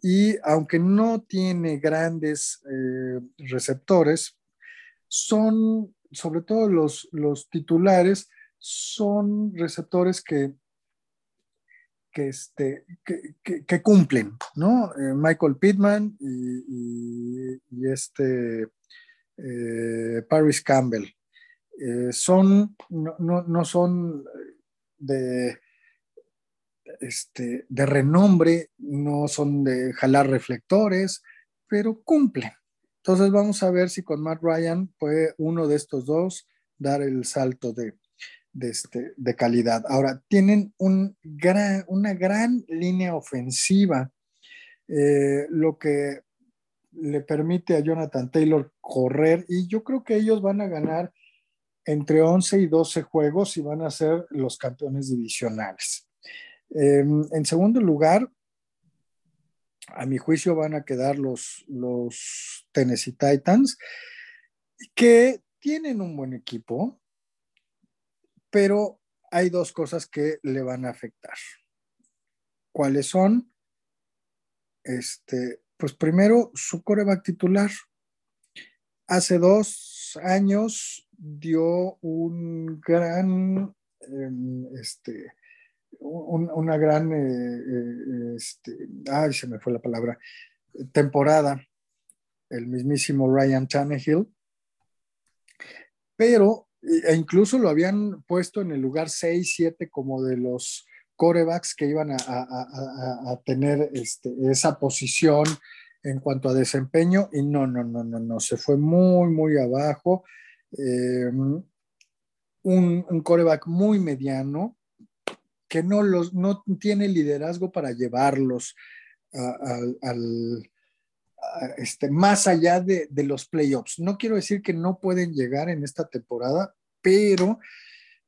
y aunque no tiene grandes receptores, son, sobre todo los, los titulares, son receptores que, que, este, que, cumplen, ¿no? Eh, Michael Pittman y, este eh, Paris Campbell. Eh, son, no, no, son de, este, de renombre, no son de jalar reflectores, pero cumplen. Entonces vamos a ver si con Matt Ryan puede uno de estos dos dar el salto de, este, de calidad. Ahora, tienen un gran, una gran línea ofensiva, eh, lo que le permite a Jonathan Taylor correr y yo creo que ellos van a ganar entre 11 y 12 juegos y van a ser los campeones divisionales. Em, en segundo lugar, a mi juicio van a quedar los, los Tennessee Titans, que tienen un buen equipo, pero hay dos cosas que le van a afectar. ¿Cuáles son? Este, pues primero, su coreback titular. Hace dos años dio un gran em, este, una gran, eh, eh, este, ay, se me fue la palabra, temporada, el mismísimo Ryan Tannehill, pero e incluso lo habían puesto en el lugar 6, 7 como de los corebacks que iban a, tener este, esa posición en cuanto a desempeño y no, no, no, no, no, se fue muy, muy abajo. Eh, un, un coreback muy mediano, que no, los, no tiene liderazgo para llevarlos al, este, más allá de, los playoffs. No quiero decir que no pueden llegar en esta temporada, pero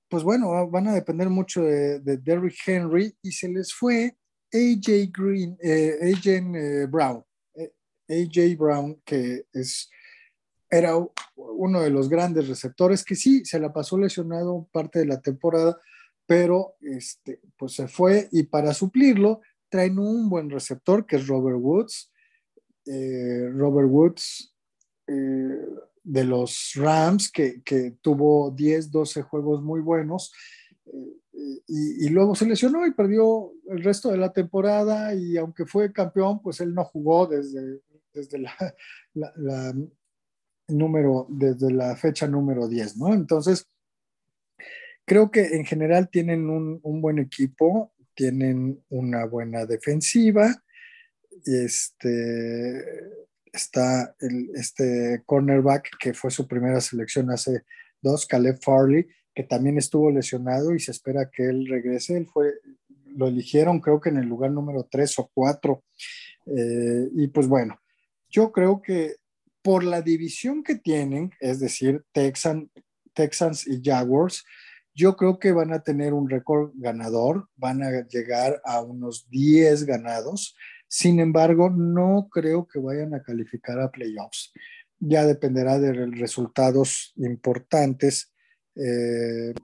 pues bueno, van a depender mucho de, de Derrick Henry y se les fue AJ Green, eh, AJ eh, Brown, eh, AJ Brown, que es, era uno de los grandes receptores, que sí, se la pasó lesionado parte de la temporada, pero este, pues se fue y para suplirlo traen un buen receptor que es Robert Woods. Robert Woods de los Rams, que, tuvo 10, 12 juegos muy buenos y, luego se lesionó y perdió el resto de la temporada y aunque fue campeón, pues él no jugó desde, desde la, número, desde la fecha número 10, ¿no? Entonces, creo que en general tienen un, un buen equipo, tienen una buena defensiva, este, está el, este cornerback que fue su primera selección hace dos, Caleb Farley, que también estuvo lesionado y se espera que él regrese. Él fue, lo eligieron creo que en el lugar número 3 o 4. Eh, y pues bueno, yo creo que por la división que tienen, es decir, Texan, Texans y Jaguars, yo creo que van a tener un récord ganador, van a llegar a unos 10 ganados. Sin embargo, no creo que vayan a calificar a playoffs. Ya dependerá de resultados importantes eh,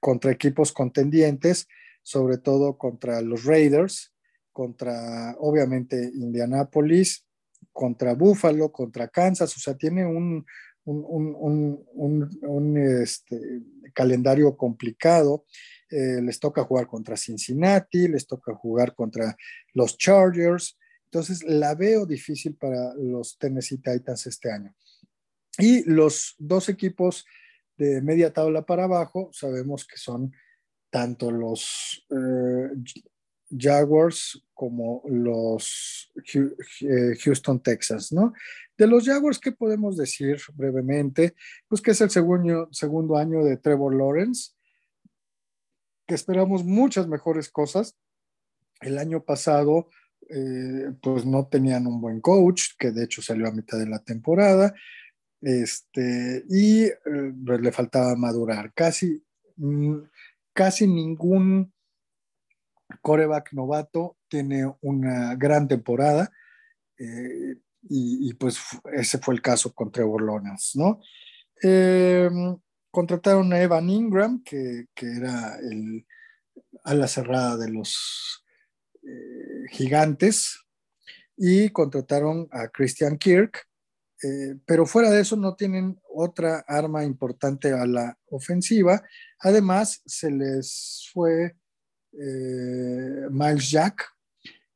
contra equipos contendientes, sobre todo contra los Raiders, contra obviamente Indianapolis, contra Buffalo, contra Kansas, o sea, tiene un, este, calendario complicado. Eh, les toca jugar contra Cincinnati, les toca jugar contra los Chargers. Entonces, la veo difícil para los Tennessee Titans este año. Y los dos equipos de media tabla para abajo, sabemos que son tanto los eh, Jaguars como los eh, Houston, Texas, ¿no? De los Jaguars, ¿qué podemos decir brevemente? Pues que es el segundo, segundo año de Trevor Lawrence, que esperamos muchas mejores cosas. El año pasado, eh, pues no tenían un buen coach, que de hecho salió a mitad de la temporada. Este, y eh, le faltaba madurar. Casi, mm, casi ningún coreback novato tiene una gran temporada. Eh, y, pues ese fue el caso con Trevor Lawrence, ¿no? Contrataron a Evan Ingram, que, era el ala cerrada de los eh, gigantes, y contrataron a Christian Kirk, eh, pero fuera de eso no tienen otra arma importante a la ofensiva. Además, se les fue eh, Miles Jack,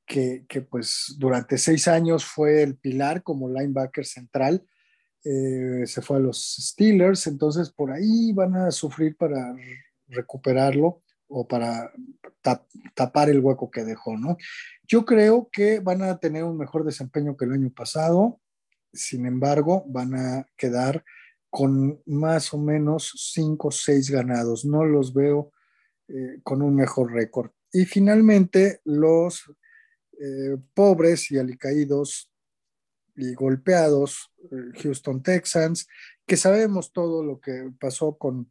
que, pues durante seis años fue el pilar como linebacker central. Eh, se fue a los Steelers, entonces por ahí van a sufrir para recuperarlo o para tapar el hueco que dejó, ¿no? Yo creo que van a tener un mejor desempeño que el año pasado sin embargo, van a quedar con más o menos 5 o 6 ganados. No los veo eh, con un mejor récord. Y finalmente, los eh, pobres y alicaídos y golpeados eh, Houston Texans, que sabemos todo lo que pasó con,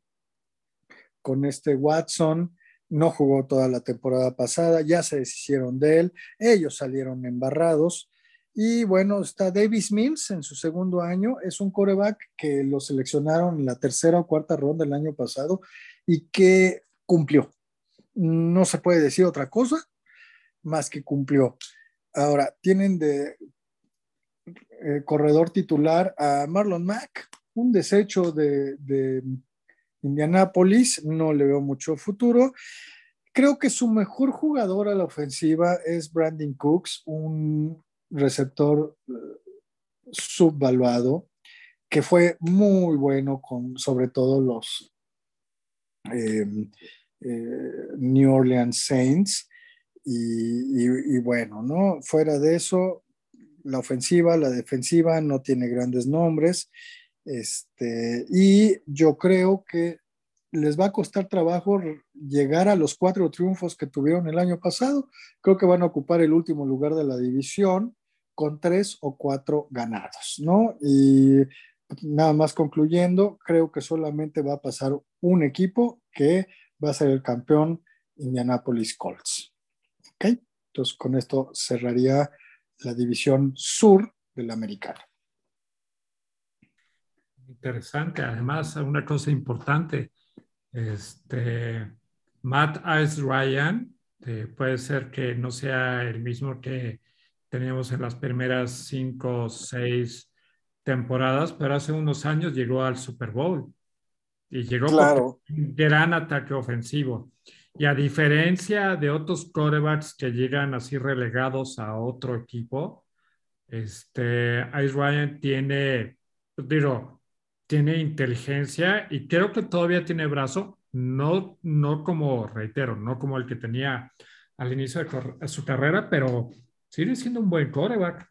con este Watson, no jugó toda la temporada pasada, ya se deshicieron de él, ellos salieron embarrados y bueno, está Davis Mills en su segundo año. Es un coreback que lo seleccionaron en la tercera o cuarta ronda del año pasado y que cumplió. No se puede decir otra cosa más que cumplió. Ahora, tienen de eh, corredor titular a Marlon Mack, un desecho de, de Indianápolis. No le veo mucho futuro. Creo que su mejor jugador a la ofensiva es Brandon Cooks, un receptor eh, subvaluado, que fue muy bueno con sobre todo los em, eh, New Orleans Saints. Y, bueno, ¿no? Fuera de eso, la ofensiva, la defensiva no tiene grandes nombres. Este, y yo creo que les va a costar trabajo llegar a los cuatro triunfos que tuvieron el año pasado. Creo que van a ocupar el último lugar de la división con tres o cuatro ganados, ¿no? Y nada más concluyendo, creo que solamente va a pasar un equipo que va a ser el campeón Indianapolis Colts. ¿Ok? Entonces, con esto cerraría la división sur de la americana. Interesante. Además, una cosa importante, este, Matt Ice Ryan, eh, puede ser que no sea el mismo que teníamos en las primeras cinco o seis temporadas, pero hace unos años llegó al Super Bowl y llegó claro. con un gran ataque ofensivo. Y a diferencia de otros quarterbacks que llegan así relegados a otro equipo, este, Ice Ryan tiene, digo, tiene inteligencia y creo que todavía tiene brazo, no, no como, reitero, no como el que tenía al inicio de su carrera, pero sigue siendo un buen quarterback.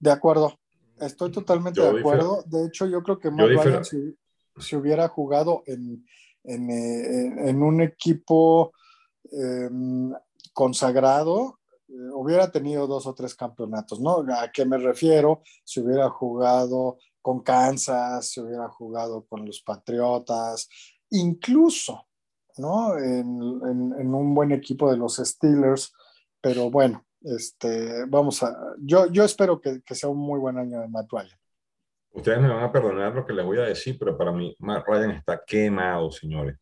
De acuerdo, estoy totalmente de acuerdo. De hecho, yo creo que Matt Ryan, si, hubiera jugado en, en, eh, en un equipo eh, consagrado, eh, hubiera tenido dos o tres campeonatos, ¿no? ¿A qué me refiero? Si hubiera jugado con Kansas, si hubiera jugado con los Patriotas, incluso, ¿no? En, en, un buen equipo de los Steelers, pero bueno, este, vamos a, yo, yo espero que, que sea un muy buen año de Matt Ryan. Ustedes me van a perdonar lo que les voy a decir, pero para mí Matt Ryan está quemado, señores.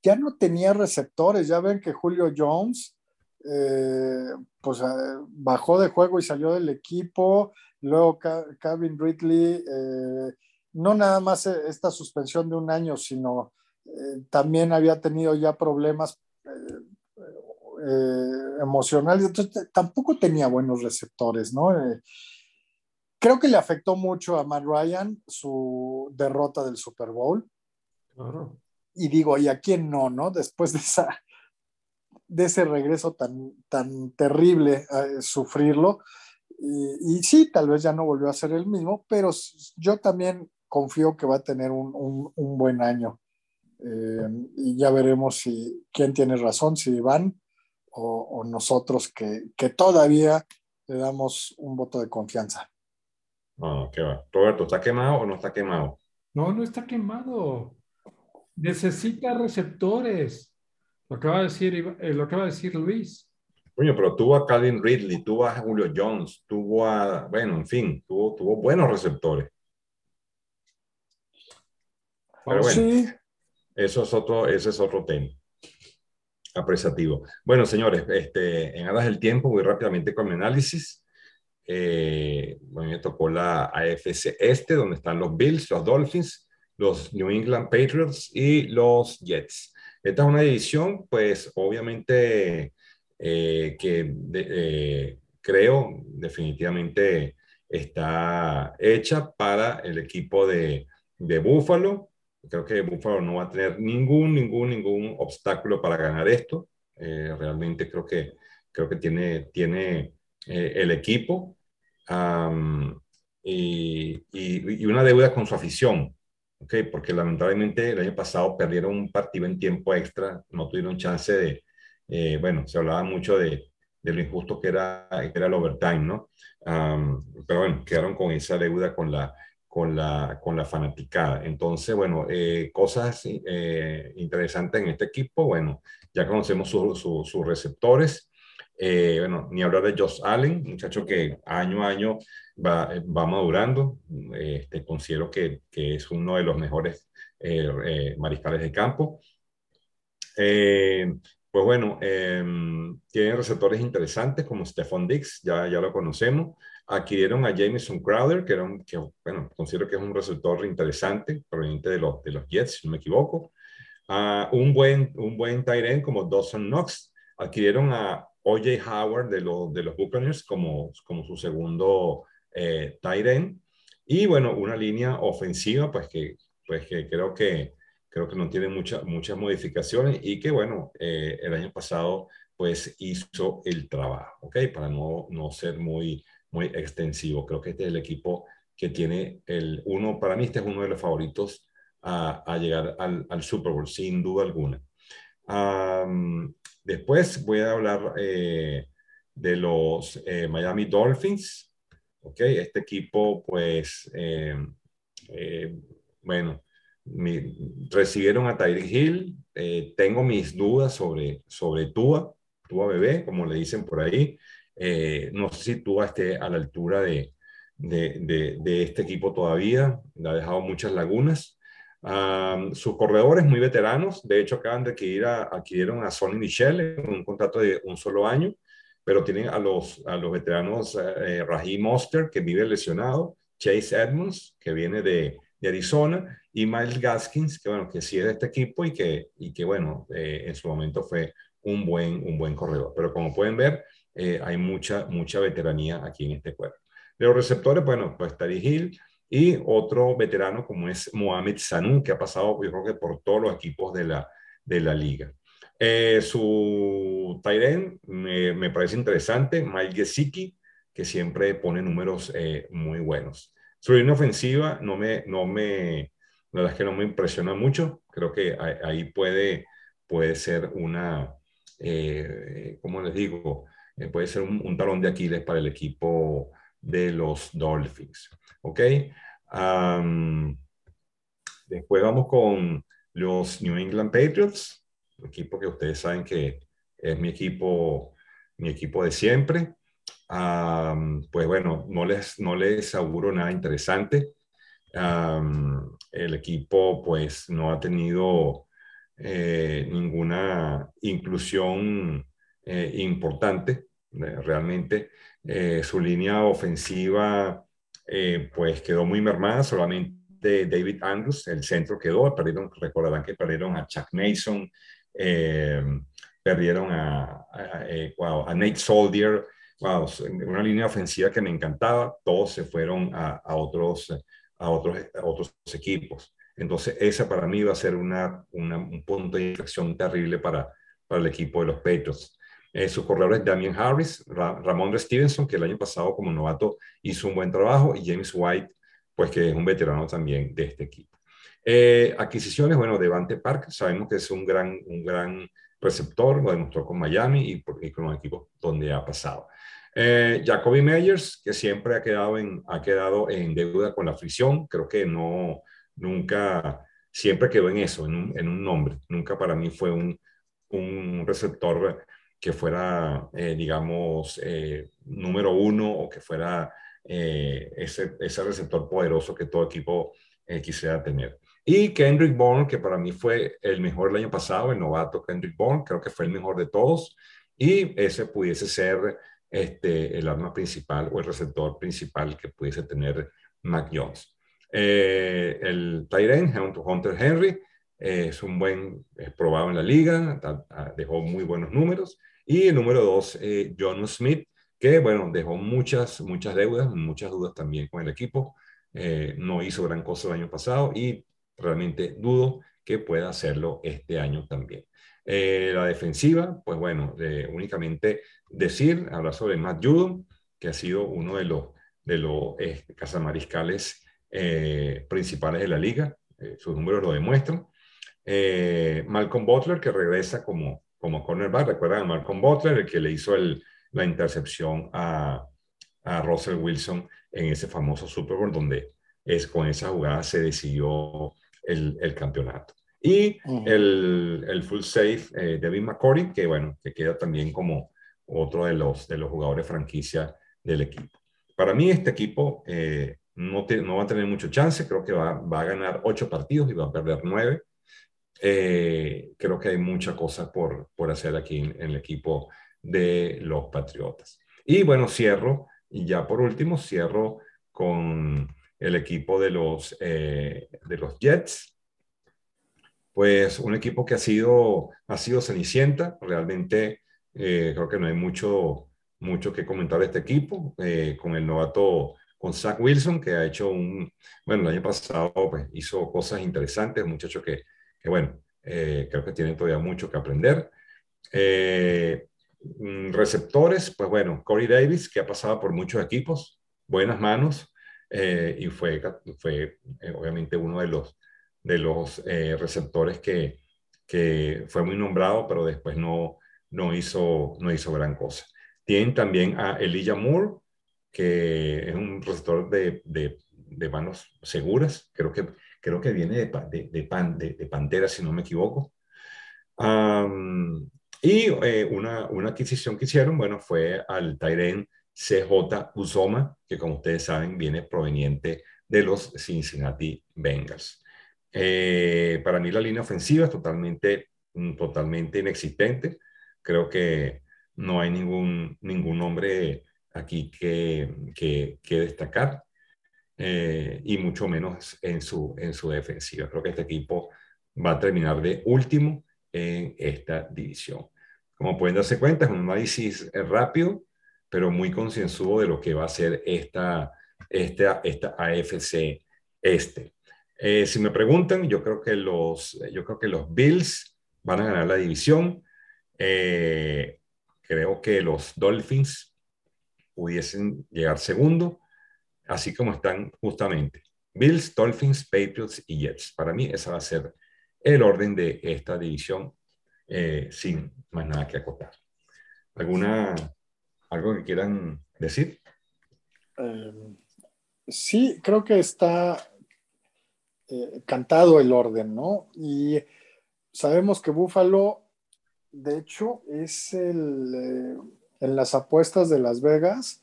Ya no tenía receptores, ya ven que Julio Jones eh, pues eh, bajó de juego y salió del equipo, luego Kevin Ridley, eh, no nada más esta suspensión de un año, sino también había tenido ya problemas emocionales, entonces tampoco tenía buenos receptores, ¿no? Creo que le afectó mucho a Matt Ryan su derrota del Super Bowl. Claro. Y digo, ¿y a quién no, no? Después de, esa, de ese regreso tan, tan terrible, a sufrirlo. Y, y, sí, tal vez ya no volvió a ser el mismo, pero yo también confío que va a tener un, un, un buen año. Eh, y ya veremos si quién tiene razón, si Iván o, o nosotros que, que todavía le damos un voto de confianza. No, ¿qué va? Roberto, ¿está quemado o no está quemado? No, no está quemado. Necesita receptores. Lo que va a decir, eh, lo que va a decir Luis. Coño, pero tuvo a Calvin Ridley, tuvo a Julio Jones, tuvo a, bueno, en fin, tuvo, tuvo buenos receptores. Pero bueno, sí. eso es otro, ese es otro tema apreciativo. Bueno, señores, este, en aras del tiempo, voy rápidamente con mi análisis. Eh, me tocó la AFC Este, donde están los Bills, los Dolphins, los New England Patriots y los Jets. Esta es una división, pues obviamente eh, que eh, creo definitivamente está hecha para el equipo de, de Buffalo. Creo que Buffalo no va a tener ningún, ningún, ningún obstáculo para ganar esto. realmente creo que, creo que tiene, tiene el equipo y, y, una deuda con su afición, ¿okay? porque lamentablemente el año pasado perdieron un partido en tiempo extra, no tuvieron chance de, eh, bueno, se hablaba mucho de, de, lo injusto que era, que era el overtime, ¿no? pero bueno, quedaron con esa deuda con la, con la, con la fanaticada. Entonces, bueno, eh, cosas eh, interesantes en este equipo, bueno, ya conocemos sus receptores, eh, bueno, ni hablar de Josh Allen, muchacho que año a año va, va madurando. Este, considero que, que, es uno de los mejores eh, eh, mariscales de campo. pues bueno, em, tienen receptores interesantes como Stephon Dix, ya, ya lo conocemos. Adquirieron a Jameson Crowder, que, era un, bueno, considero que es un receptor interesante, proveniente de los, de los Jets, si no me equivoco. Uh, un buen, un buen tight end como Dawson Knox. Adquirieron a OJ Howard de, los de los Buccaneers como, como su segundo eh, tight end. Y bueno, una línea ofensiva, pues que, pues que creo que creo que no tiene muchas muchas modificaciones y que bueno, eh, el año pasado pues hizo el trabajo, ¿ok? Para no, no ser muy, muy extensivo. Creo que este es el equipo que tiene el uno, para mí este es uno de los favoritos a, llegar al, Super Bowl, sin duda alguna. Después voy a hablar eh, de los eh, Miami Dolphins. Okay, este equipo, pues, eh, bueno, recibieron a Tyreek Hill. Tengo mis dudas sobre, sobre Tua, Tua bebé, como le dicen por ahí. No sé si Tua esté a la altura de, de, de, este equipo todavía. Le ha dejado muchas lagunas. Sus corredores muy veteranos, de hecho acaban de adquirir a, adquirieron a Sonny Michel en un contrato de un solo año, pero tienen a los, a los veteranos eh, Raheem Oster, que vive lesionado, Chase Edmonds, que viene de, de Arizona, y Miles Gaskins, que bueno, que sí es de este equipo y que, y que bueno, eh, en su momento fue un buen, un buen corredor. Pero como pueden ver, eh, hay mucha, mucha veteranía aquí en este cuerpo. De los receptores, bueno, pues Tari Hill y otro veterano como es Mohamed Sanu, que ha pasado yo creo que por todos los equipos de la, de la liga. Eh, su Tyren me, me, parece interesante, Mike Gesicki, que siempre pone números muy buenos. Su línea ofensiva no me, no me, la verdad es que no me impresiona mucho. Creo que ahí puede, puede ser una, eh, ¿cómo les digo? Eh, puede ser un, talón de Aquiles para el equipo de los Dolphins. ¿Ok? después vamos con los New England Patriots, equipo que ustedes saben que es mi equipo, mi equipo de siempre pues bueno, no les, no les auguro nada interesante. el equipo pues no ha tenido eh, ninguna inclusión eh, importante, eh, realmente. su línea ofensiva pues quedó muy mermada, solamente David Andrews, el centro quedó, perdieron, recordarán que perdieron a Chuck Mason, perdieron a, a, a Nate Soldier, wow, una línea ofensiva que me encantaba, todos se fueron a, otros, a, otros, otros equipos. Entonces, esa para mí va a ser una, un punto de inflexión terrible para, para el equipo de los Patriots. Eh, su corredor Damian Harris, Ramón Stevenson, que el año pasado como novato hizo un buen trabajo, y James White, pues que es un veterano también de este equipo. Eh, adquisiciones, bueno, Devante Park, sabemos que es un gran, un gran receptor, lo demostró con Miami y, y con los equipos donde ha pasado. Eh, Jacoby Meyers, que siempre ha quedado, en, ha quedado en deuda con la fricción, creo que no, nunca, siempre quedó en eso, en un, en un nombre. Nunca para mí fue un, un receptor que fuera, eh, digamos, eh, número uno o que fuera eh, ese, ese, receptor poderoso que todo equipo quisiera tener. Y Kendrick Bourne, que para mí fue el mejor el año pasado, el novato Kendrick Bourne, creo que fue el mejor de todos. Y ese pudiese ser este, el arma principal o el receptor principal que pudiese tener Mac Jones. Eh, el Tyrant, Hunter Henry, eh, es un buen, es probado en la liga, dejó muy buenos números. Y el número dos, eh, John Smith, que bueno, dejó muchas, muchas deudas, muchas dudas también con el equipo. no hizo gran cosa el año pasado y realmente dudo que pueda hacerlo este año también. Eh, la defensiva, pues bueno, únicamente decir, hablar sobre Matt Judon, que ha sido uno de los, de los eh, cazamariscales eh, principales de la liga, sus números lo demuestran. Malcolm Butler, que regresa como, como cornerback, recuerdan a Malcolm Butler, el que le hizo el, la intercepción a, a Russell Wilson en ese famoso Super Bowl, donde es, con esa jugada se decidió el, el campeonato. Y el, el, full safe, eh, Devin McCordy, que bueno, que queda también como otro de los, de los jugadores franquicia del equipo. Para mí este equipo eh, no, no va a tener mucho chance, creo que va, va, a ganar ocho partidos y va a perder nueve. Eh, creo que hay mucha cosa por, por hacer aquí en, el equipo de los Patriotas. Y bueno, cierro, y ya por último, cierro con el equipo de los, de los Jets pues un equipo que ha sido, ha sido cenicienta, realmente eh, creo que no hay mucho, mucho que comentar de este equipo, eh, con el novato, con Zach Wilson, que ha hecho un, bueno, el año pasado pues, hizo cosas interesantes, un muchacho que, que bueno, eh, creo que tiene todavía mucho que aprender. Mm, receptores, pues bueno, Corey Davis, que ha pasado por muchos equipos, buenas manos, y fue, fue obviamente uno de los de los eh, receptores que, que, fue muy nombrado, pero después no, no, hizo, no hizo gran cosa. Tienen también a Elijah Moore, que es un receptor de, de, manos seguras. Creo que, creo que viene de, de, de, pan, de, Pantera, si no me equivoco. y eh, una, una, adquisición que hicieron, bueno, fue al Tyren CJ Uzoma, que como ustedes saben viene proveniente de los Cincinnati Bengals. Eh, para mí la línea ofensiva es totalmente, mm, totalmente inexistente. Creo que no hay ningún, ningún nombre aquí que, que, que destacar. Eh, y mucho menos en su, en su defensiva. Creo que este equipo va a terminar de último en esta división. Como pueden darse cuenta, es un análisis rápido, pero muy concienzudo de lo que va a ser esta, esta, esta AFC este. Eh, si me preguntan, yo creo, que los, yo creo que los Bills van a ganar la división. Eh, creo que los Dolphins pudiesen llegar segundo así como están justamente Bills, Dolphins, Patriots y Jets. Para mí esa va a ser el orden de esta división eh, sin más nada que acotar. ¿Alguna, algo que quieran decir? Eh, sí, creo que está eh, cantado el orden, ¿no? Y sabemos que Buffalo, de hecho, es el, en las apuestas de Las Vegas,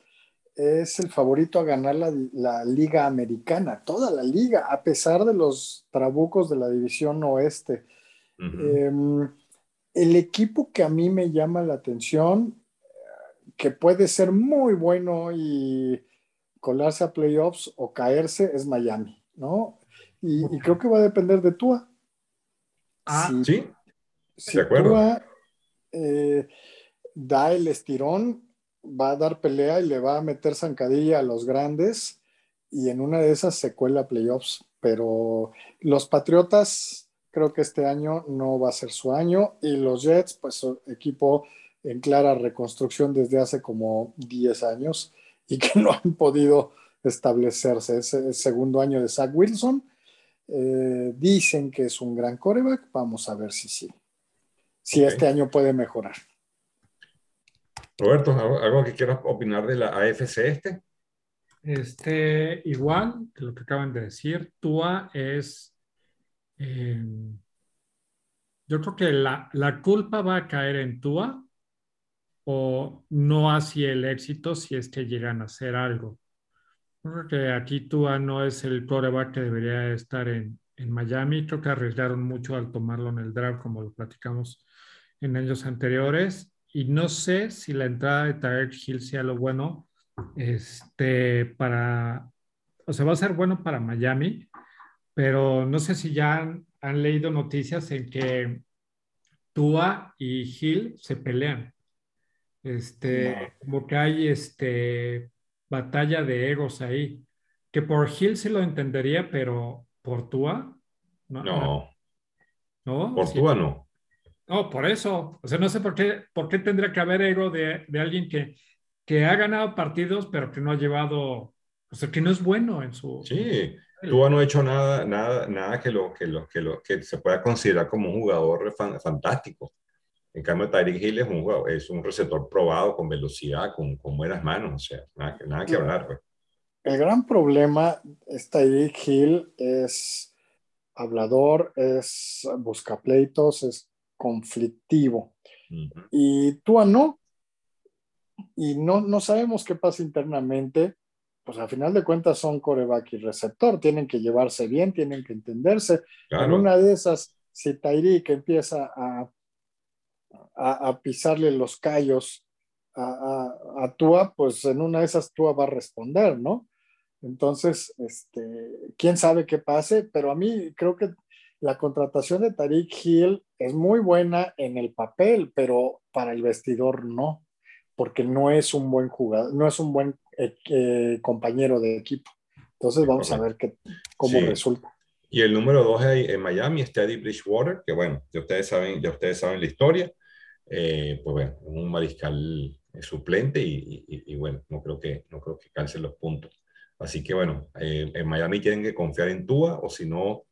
es el favorito a ganar la, liga americana, toda la liga, a pesar de los trabucos de la división oeste. Em, el equipo que a mí me llama la atención, que puede ser muy bueno y colarse a playoffs o caerse, es Miami, ¿no? Y, creo que va a depender de Tua. Ah, sí. Si Tua eh, da el estirón, va a dar pelea y le va a meter zancadilla a los grandes y en una de esas se cuela playoffs. Pero los Patriotas creo que este año no va a ser su año y los Jets, pues equipo en clara reconstrucción desde hace como 10 años y que no han podido establecerse. Es el segundo año de Zach Wilson. Eh, dicen que es un gran coreback. Vamos a ver si sí. Si este año puede mejorar. Roberto, ¿algo, que quieras opinar de la AFC este? Este, igual que lo que acaban de decir, Tua es. Eh, yo creo que la, la, culpa va a caer en Tua o no hacia el éxito si es que llegan a hacer algo. creo que aquí Tua no es el coreback que debería estar en, en Miami. Creo que arriesgaron mucho al tomarlo en el draft, como lo platicamos en años anteriores y no sé si la entrada de Tarek Hill sea lo bueno este, para, o sea, va a ser bueno para Miami, pero no sé si ya han, leído noticias en que Tua y Hill se pelean. Este, como que hay este, batalla de egos ahí. Que por Hill sí lo entendería, pero por Tua, no. No. ¿No? Por Tua no. No, por eso. O sea, no sé por qué, por qué tendría que haber ego de, de alguien que, que ha ganado partidos, pero que no ha llevado, o sea, que no es bueno en su... Sí, tú no ha hecho nada, nada, nada que, lo, que, lo, que, lo, que se pueda considerar como un jugador fantástico. En cambio, Tyreek Hill es un, jugador, es un receptor probado, con velocidad, con, con buenas manos, o sea, nada, nada que hablar. Pues. El gran problema es Tyreek Hill es hablador, es buscapleitos, es conflictivo. Y tú no. Y no, no sabemos qué pasa internamente. Pues al final de cuentas son coreback y receptor. Tienen que llevarse bien, tienen que entenderse. En una de esas, si que empieza a, a, pisarle los callos a, a, Tua, pues en una de esas Tua va a responder, ¿no? Entonces, este, quién sabe qué pase, pero a mí creo que la contratación de Tariq Hill es muy buena en el papel, pero para el vestidor no, porque no es un buen jugador, no es un buen eh, eh, compañero de equipo. Entonces vamos a ver qué, cómo resulta. Y el número dos en Miami está Eddie Bridgewater, que bueno, ya ustedes saben, ya ustedes saben la historia. Eh, pues bueno, un mariscal suplente y, y, bueno, no creo que, no creo que calcen los puntos. Así que bueno, en Miami tienen que confiar en Tua o si no,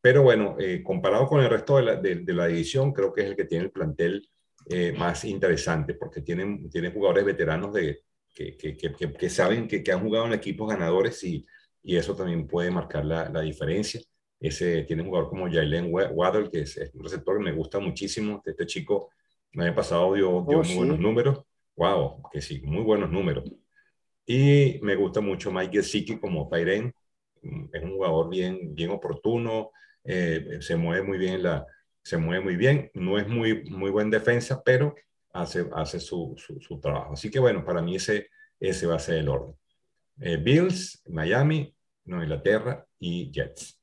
pero bueno, eh, comparado con el resto de la, de, la, división, creo que es el que tiene el plantel eh, más interesante, porque tienen, tienen jugadores veteranos de, que, que, que, que saben que, han jugado en equipos ganadores y, y, eso también puede marcar la, la, diferencia. ese tiene un jugador como Jalen Waddle, que es, un receptor que me gusta muchísimo. Este chico, el año pasado dio, dio Oh, muy sí. buenos números. Wow, que sí, muy buenos números. Y me gusta mucho Mike Gesicki como Tyren. Es un jugador bien, bien oportuno, eh, se mueve muy bien la, se mueve muy bien. No es muy, muy buen defensa, pero hace, hace su, su, su trabajo. Así que bueno, para mí ese, ese va a ser el orden. Eh, Bills, Miami, Nueva Inglaterra y Jets.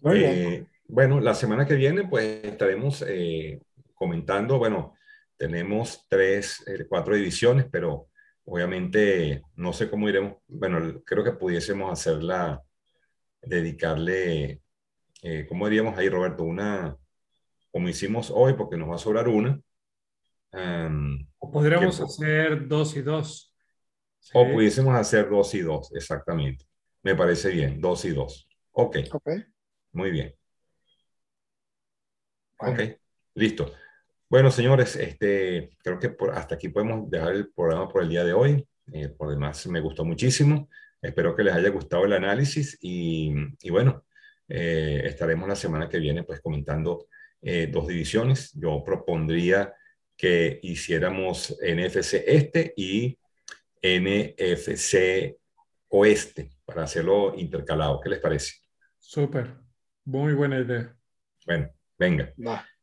Muy bien. Eh, bueno, la semana que viene pues estaremos eh, comentando, bueno, tenemos tres, cuatro divisiones, pero obviamente no sé cómo iremos, bueno, creo que pudiésemos hacerla, dedicarle, eh, ¿cómo diríamos ahí, Roberto? Una, como hicimos hoy, porque nos va a sobrar una. um, O podríamos que- hacer dos y dos. Sí. o pudiésemos hacer dos y dos, exactamente. Me parece bien, dos y dos. Ok, Ok. muy bien. Bueno. Ok, listo. Bueno, señores, este, creo que por, hasta aquí podemos dejar el programa por el día de hoy. Eh, por demás, me gustó muchísimo. Espero que les haya gustado el análisis y, y bueno, eh, estaremos la semana que viene pues comentando eh, dos divisiones. Yo propondría que hiciéramos NFC Este y NFC Oeste para hacerlo intercalado. ¿Qué les parece? Súper. Muy buena idea. Bueno, venga.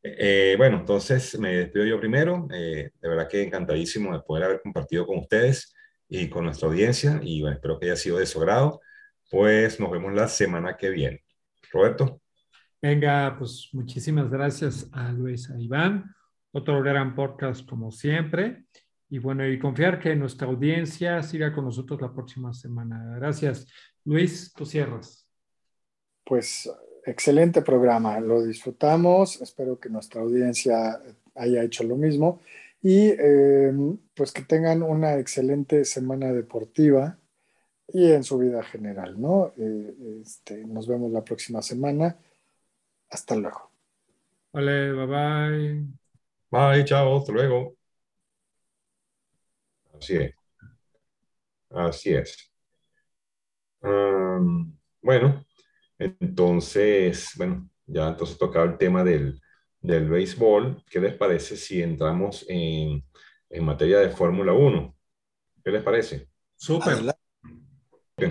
Eh, bueno, entonces me despido yo primero. Eh, de verdad que encantadísimo de poder haber compartido con ustedes y con nuestra audiencia y bueno, espero que haya sido de su agrado. Pues nos vemos la semana que viene. Roberto, Venga, pues muchísimas gracias a Luis, a Iván. Otro gran podcast como siempre. Y bueno, y confiar que nuestra audiencia siga con nosotros la próxima semana. Gracias. Luis, tú cierras. Pues excelente programa, lo disfrutamos, espero que nuestra audiencia haya hecho lo mismo y eh, pues que tengan una excelente semana deportiva y en su vida general, ¿no? Eh, este, nos vemos la próxima semana. Hasta luego. Vale, bye bye. bye, chao, hasta luego. Así es. Así es. Um, bueno, entonces, bueno, ya entonces tocaba el tema del, del béisbol. ¿Qué les parece si entramos en, en materia de Fórmula 1? ¿Qué les parece? Súper.